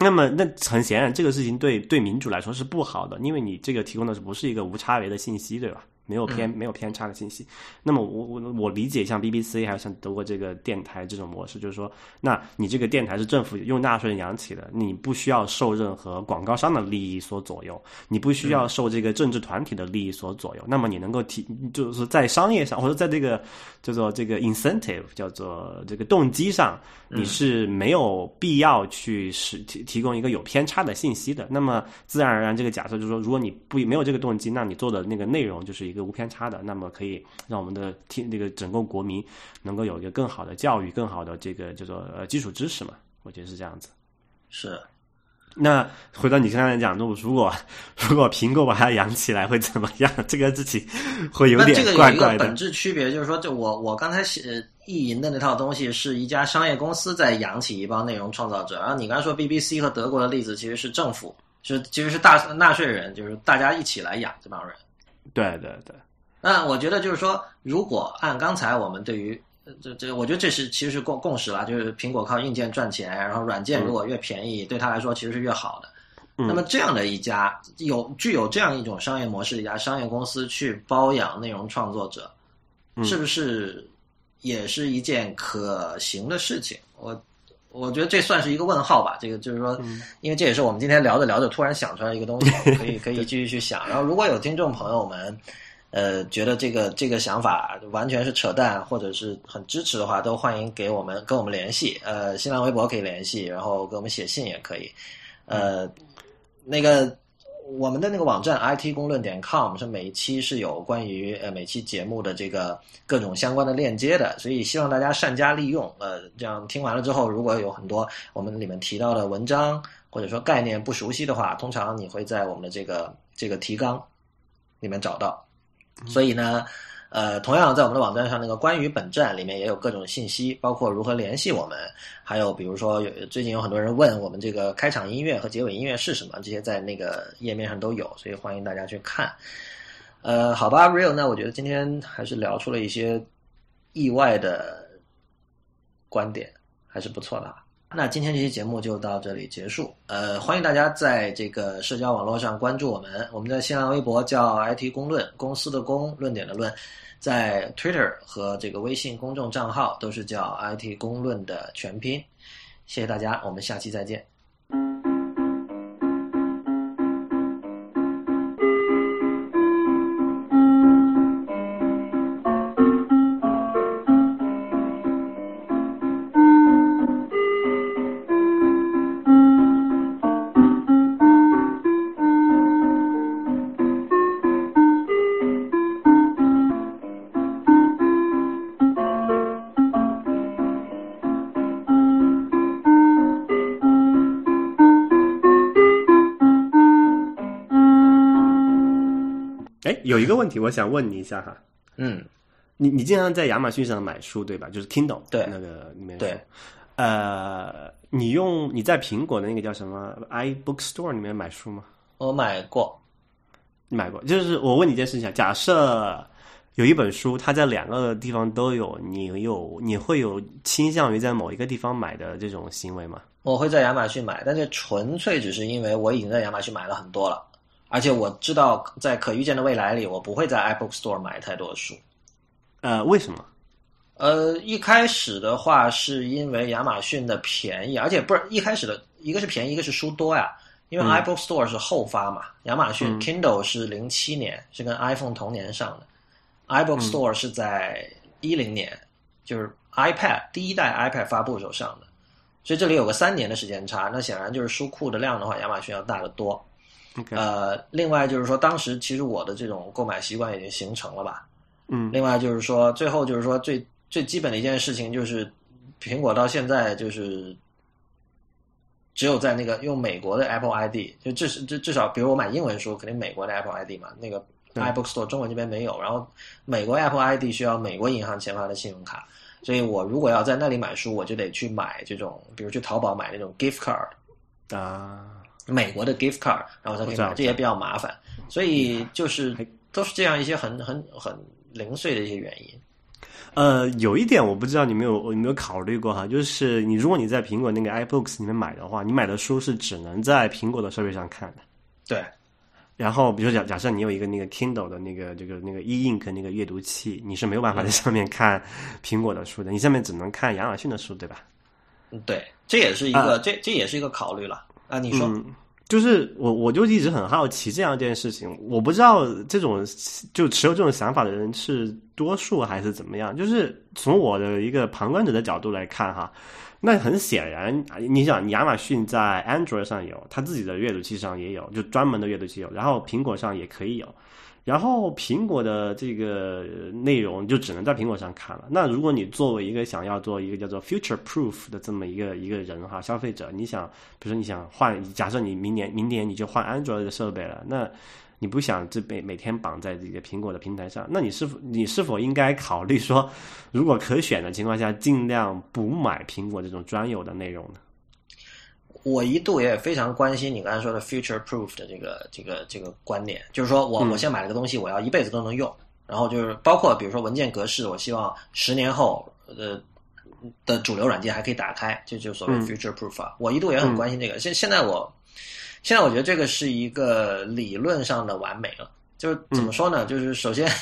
那么，那很显然，这个事情对对民主来说是不好的，因为你这个提供的是不是一个无差别的信息，对吧？没有偏、没有偏差的信息。那么我我我理解像 BBC 还有像德国这个电台这种模式，就是说，那你这个电台是政府用纳税人养起的，你不需要受任何广告商的利益所左右，你不需要受这个政治团体的利益所左右。那么你能够提，就是在商业上或者在这个叫做这个 incentive 叫做这个动机上，你是没有必要去使提提供一个有偏差的信息的。那么自然而然，这个假设就是说，如果你不没有这个动机，那你做的那个内容就是一个无偏差的，那么可以让我们的听那个整个国民能够有一个更好的教育、更好的这个叫做呃基础知识嘛。我觉得是这样子。是。那回到你刚才讲，如果如果 如果苹果把它养起来会怎么样？这个自己会有那这个有一个本。质区别，就是说，就我我刚才写意淫的那套东西，是一家商业公司在养起一帮内容创造者。然后你刚才说 BBC 和德国的例子，其实是政府，是其实是大纳税人，就是大家一起来养这帮人。对对对，那我觉得就是说，如果按刚才我们对于呃这这，我觉得这是其实是共共识了，就是苹果靠硬件赚钱，然后软件如果越便宜，对他来说其实是越好的。嗯那么这样的一家有具有这样一种商业模式的一家商业公司去包养内容创作者，嗯是不是也是一件可行的事情？我我觉得这算是一个问号吧。这个就是说，嗯因为这也是我们今天聊着聊着突然想出来一个东西，可以可以继续去想。然后如果有听众朋友们。呃，觉得这个这个想法完全是扯淡，或者是很支持的话，都欢迎给我们跟我们联系。呃，新浪微博可以联系，然后给我们写信也可以。呃，那个我们的那个网站 it 公论点 com 是每一期是有关于呃每期节目的这个各种相关的链接的，所以希望大家善加利用。呃，这样听完了之后，如果有很多我们里面提到的文章或者说概念不熟悉的话，通常你会在我们的这个这个提纲里面找到。所以呢，呃，同样在我们的网站上，那个关于本站里面也有各种信息，包括如何联系我们，还有比如说有最近有很多人问我们这个开场音乐和结尾音乐是什么，这些在那个页面上都有，所以欢迎大家去看。呃，好吧，Real，那我觉得今天还是聊出了一些意外的观点，还是不错的啊。那今天这期节目就到这里结束。呃，欢迎大家在这个社交网络上关注我们。我们的新浪微博叫 IT 公论，公司的公，论点的论。在 Twitter 和这个微信公众账号都是叫 IT 公论的全拼。谢谢大家，我们下期再见。个问题我想问你一下哈，嗯，你你经常在亚马逊上买书对吧？就是 Kindle 对那个里面对，呃，你用你在苹果的那个叫什么 iBookstore 里面买书吗？我买过。你买过？就是我问你一件事情啊，假设有一本书，它在两个地方都有，你有你会有倾向于在某一个地方买的这种行为吗？我会在亚马逊买，但是纯粹只是因为我已经在亚马逊买了很多了，而且我知道在可预见的未来里，我不会在 iBook Store 买太多的书。呃，为什么？呃，一开始的话是因为亚马逊的便宜，而且不是一开始的一个是便宜，一个是书多呀。因为 iBook Store 是后发嘛，亚马逊 Kindle 是零七年，是跟 iPhone 同年上的，iBook Store 是在一零年，就是 iPad 第一代 iPad 发布时候上的，所以这里有个三年的时间差。那显然就是书库的量的话，亚马逊要大得多。呃，另外就是说，当时其实我的这种购买习惯已经形成了吧。嗯。另外就是说，最后就是说最最基本的一件事情就是，苹果到现在就是只有在那个用美国的 Apple ID，就至至至少，比如我买英文书，肯定美国的 Apple ID 嘛，那个 iBook Store 中文这边没有，然后美国 Apple ID 需要美国银行签发的信用卡，所以我如果要在那里买书，我就得去买这种，比如去淘宝买那种 gift card，啊，美国的 gift card，然后才可以买，这也比较麻烦，所以就是都是这样一些很很很零碎的一些原因。呃，有一点我不知道你没有有没有考虑过哈，就是你如果你在苹果那个 iBooks 里面买的话，你买的书是只能在苹果的设备上看的。对，然后，比如说假假设你有一个那个 Kindle 的那个这个那个 e ink 那个阅读器，你是没有办法在上面看苹果的书的，你上面只能看亚马逊的书，对吧？嗯，对，这也是一个、这这也是一个考虑了啊。你说，就是我我就一直很好奇这样一件事情，我不知道这种就持有这种想法的人是多数还是怎么样。就是从我的一个旁观者的角度来看哈，那很显然，你想亚马逊在 Android 上有，它自己的阅读器上也有，就专门的阅读器有，然后苹果上也可以有。然后苹果的这个内容就只能在苹果上看了。那如果你作为一个想要做一个叫做 future proof 的这么一个一个人哈，消费者，你想，比如说你想换，假设你明年明年你就换安卓的设备了，那你不想这每每天绑在这个苹果的平台上，那你是否你是否应该考虑说，如果可选的情况下，尽量不买苹果这种专有的内容呢？我一度也非常关心你刚才说的 future proof 的这个这个这个观点，就是说我我现在买了个东西，我要一辈子都能用，然后就是包括比如说文件格式，我希望十年后呃的主流软件还可以打开，这就所谓 future proof 啊。我一度也很关心这个，现现在我现在我觉得这个是一个理论上的完美了，就是怎么说呢？就是首先。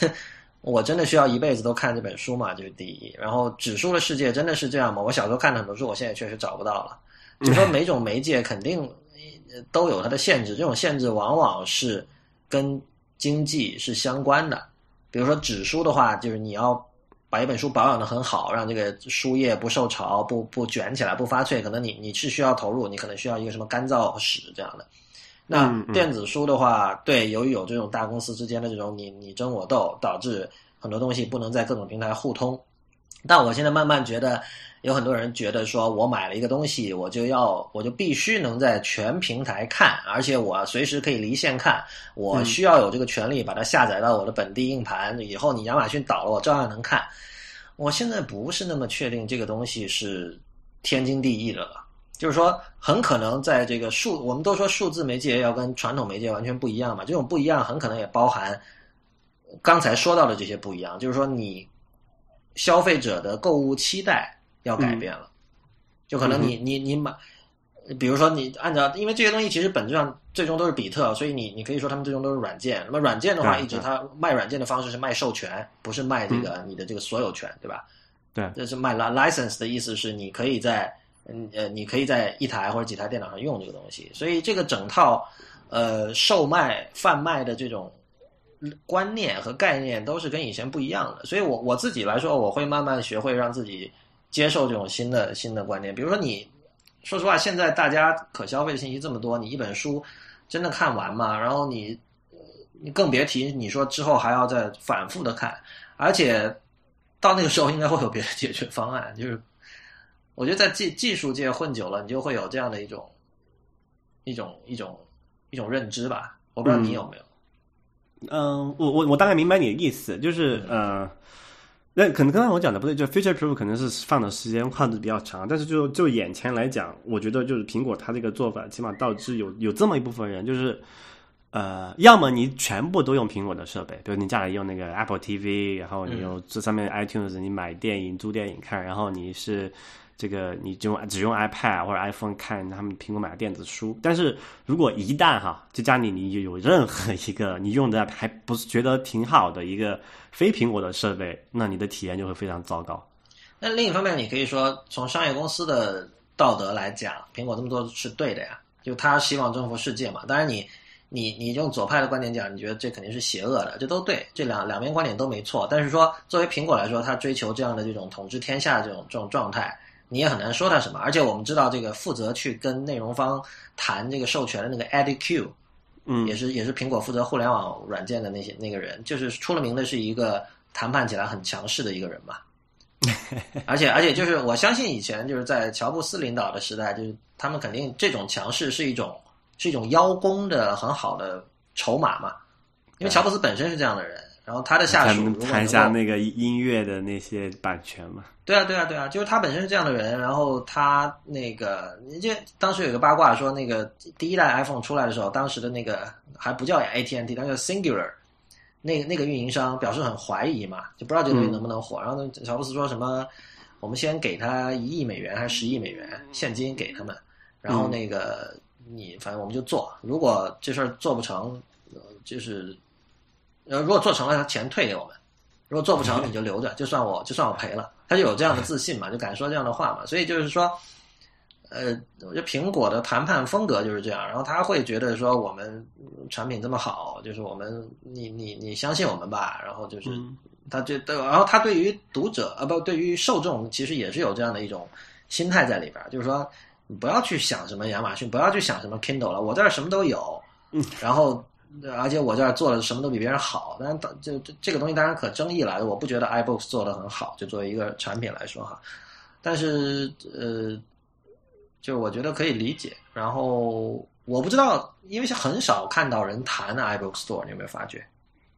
我真的需要一辈子都看这本书嘛？这是第一。然后指数的世界真的是这样吗？我小时候看的很多书，我现在确实找不到了。就说每种媒介肯定呃都有它的限制，这种限制往往是跟经济是相关的。比如说纸书的话，就是你要把一本书保养的很好，让这个书页不受潮、不不卷起来、不发脆，可能你你是需要投入，你可能需要一个什么干燥室这样的。那电子书的话，对，由于有这种大公司之间的这种你你争我斗，导致很多东西不能在各种平台互通，但我现在慢慢觉得，有很多人觉得说，我买了一个东西，我就要，我就必须能在全平台看，而且我随时可以离线看，我需要有这个权利把它下载到我的本地硬盘，以后你亚马逊倒了，我照样能看。我现在不是那么确定这个东西是天经地义的了，就是说，很可能在这个数，我们都说数字媒介要跟传统媒介完全不一样嘛，这种不一样很可能也包含刚才说到的这些不一样，就是说你。消费者的购物期待要改变了，就可能你你你买，比如说你按照，因为这些东西其实本质上最终都是比特，所以你你可以说他们最终都是软件。那么软件的话，一直它卖软件的方式是卖授权，不是卖这个你的这个所有权，对吧？对，这是卖 license 的意思是你可以在嗯呃你可以在一台或者几台电脑上用这个东西，所以这个整套呃售卖贩卖的这种。观念和概念都是跟以前不一样的，所以我我自己来说，我会慢慢学会让自己接受这种新的新的观念。比如说，你说实话，现在大家可消费的信息这么多，你一本书真的看完吗？然后你你更别提你说之后还要再反复的看，而且到那个时候应该会有别的解决方案。就是我觉得在技技术界混久了，你就会有这样的一种一种一种一种认知吧。我不知道你有没有。嗯，我我我大概明白你的意思，就是呃，那可能刚才我讲的不对，就 future proof 可能是放的时间跨度比较长，但是就就眼前来讲，我觉得就是苹果它这个做法，起码导致有有这么一部分人，就是呃，要么你全部都用苹果的设备，比如你家里用那个 Apple TV，然后你用这上面 iTunes，你买电影租电影看，然后你是。这个你就只用 iPad 或者 iPhone 看他们苹果买的电子书，但是如果一旦哈，就家里你有任何一个你用的还不是觉得挺好的一个非苹果的设备，那你的体验就会非常糟糕。那另一方面，你可以说从商业公司的道德来讲，苹果这么做是对的呀，就他希望征服世界嘛。当然，你你你用左派的观点讲，你觉得这肯定是邪恶的，这都对，这两两边观点都没错。但是说作为苹果来说，他追求这样的这种统治天下这种这种状态。你也很难说他什么，而且我们知道这个负责去跟内容方谈这个授权的那个 Eddie Q，嗯，也是也是苹果负责互联网软件的那些那个人，就是出了名的是一个谈判起来很强势的一个人嘛。而且而且就是我相信以前就是在乔布斯领导的时代，就是他们肯定这种强势是一种是一种邀功的很好的筹码嘛，因为乔布斯本身是这样的人。然后他的下属谈一下那个音乐的那些版权嘛？对啊，对啊，对啊，就是他本身是这样的人。然后他那个，你这当时有个八卦说，那个第一代 iPhone 出来的时候，当时的那个还不叫 AT&T，它叫 Singular，那个那个运营商表示很怀疑嘛，就不知道这东西能不能火。然后乔布斯说什么，我们先给他一亿美元还是十亿美元现金给他们，然后那个你反正我们就做，如果这事儿做不成，就是。呃，如果做成了，他钱退给我们；如果做不成，你就留着，就算我就算我赔了。他就有这样的自信嘛，就敢说这样的话嘛。所以就是说，呃，我觉得苹果的谈判风格就是这样。然后他会觉得说，我们产品这么好，就是我们你你你相信我们吧。然后就是他就然后他对于读者啊不，对于受众其实也是有这样的一种心态在里边，就是说你不要去想什么亚马逊，不要去想什么 Kindle 了，我这儿什么都有。嗯，然后。而且我这儿做的什么都比别人好，但是这这这个东西当然可争议了。我不觉得 iBooks 做的很好，就作为一个产品来说哈。但是呃，就是我觉得可以理解。然后我不知道，因为是很少看到人谈 iBooks Store，你有没有发觉？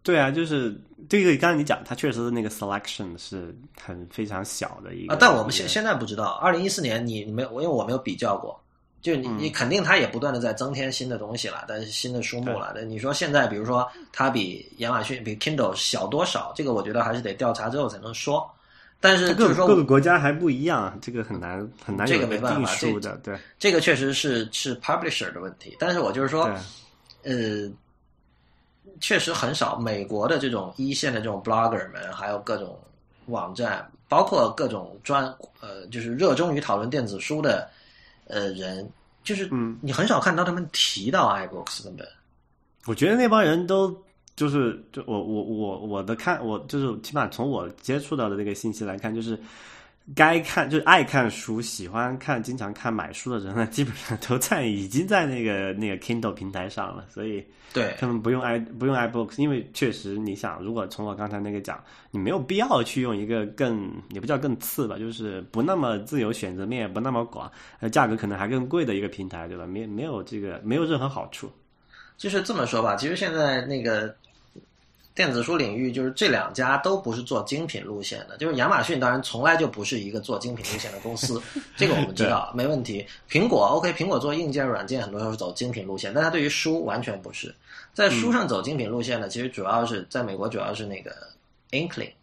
对啊，就是这个刚才你讲，它确实是那个 selection 是很非常小的一个。啊，但我们现现在不知道。二零一四年你你没有，因为我没有比较过。就你你肯定它也不断的在增添新的东西了，但是新的书目了。那你说现在，比如说它比亚马逊比 Kindle 小多少？这个我觉得还是得调查之后才能说。但是就是说各个国家还不一样，这个很难很难这个没办法定的。对，这个确实是是 publisher 的问题。但是我就是说，呃，确实很少美国的这种一线的这种 blogger 们，还有各种网站，包括各种专呃，就是热衷于讨论电子书的。呃，人就是，嗯，你很少看到他们提到 iBooks 根本。我觉得那帮人都就是，就我我我我的看，我就是起码从我接触到的那个信息来看，就是该看就是爱看书、喜欢看、经常看买书的人呢，基本上都在已经在那个那个 Kindle 平台上了，所以对他们不用 i 不用 iBooks，因为确实你想，如果从我刚才那个讲，你没有必要去用一个更也不叫更次吧，就是不那么自由选择面不那么广，呃，价格可能还更贵的一个平台，对吧？没没有这个没有任何好处。就是这么说吧，其实现在那个电子书领域，就是这两家都不是做精品路线的。就是亚马逊当然从来就不是一个做精品路线的公司，这个我们知道没问题。苹果 OK，苹果做硬件、软件很多时候是走精品路线，但它对于书完全不是。在书上走精品路线呢，其实主要是在美国，主要是那个 Inkling，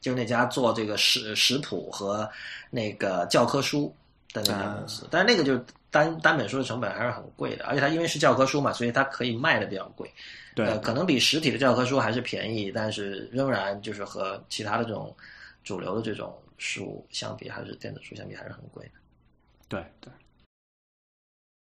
就是那家做这个食食谱和那个教科书的那家公司。但是那个就是单单本书的成本还是很贵的，而且它因为是教科书嘛，所以它可以卖的比较贵。对，呃，可能比实体的教科书还是便宜，但是仍然就是和其他的这种主流的这种书相比，还是电子书相比还是很贵的。对对。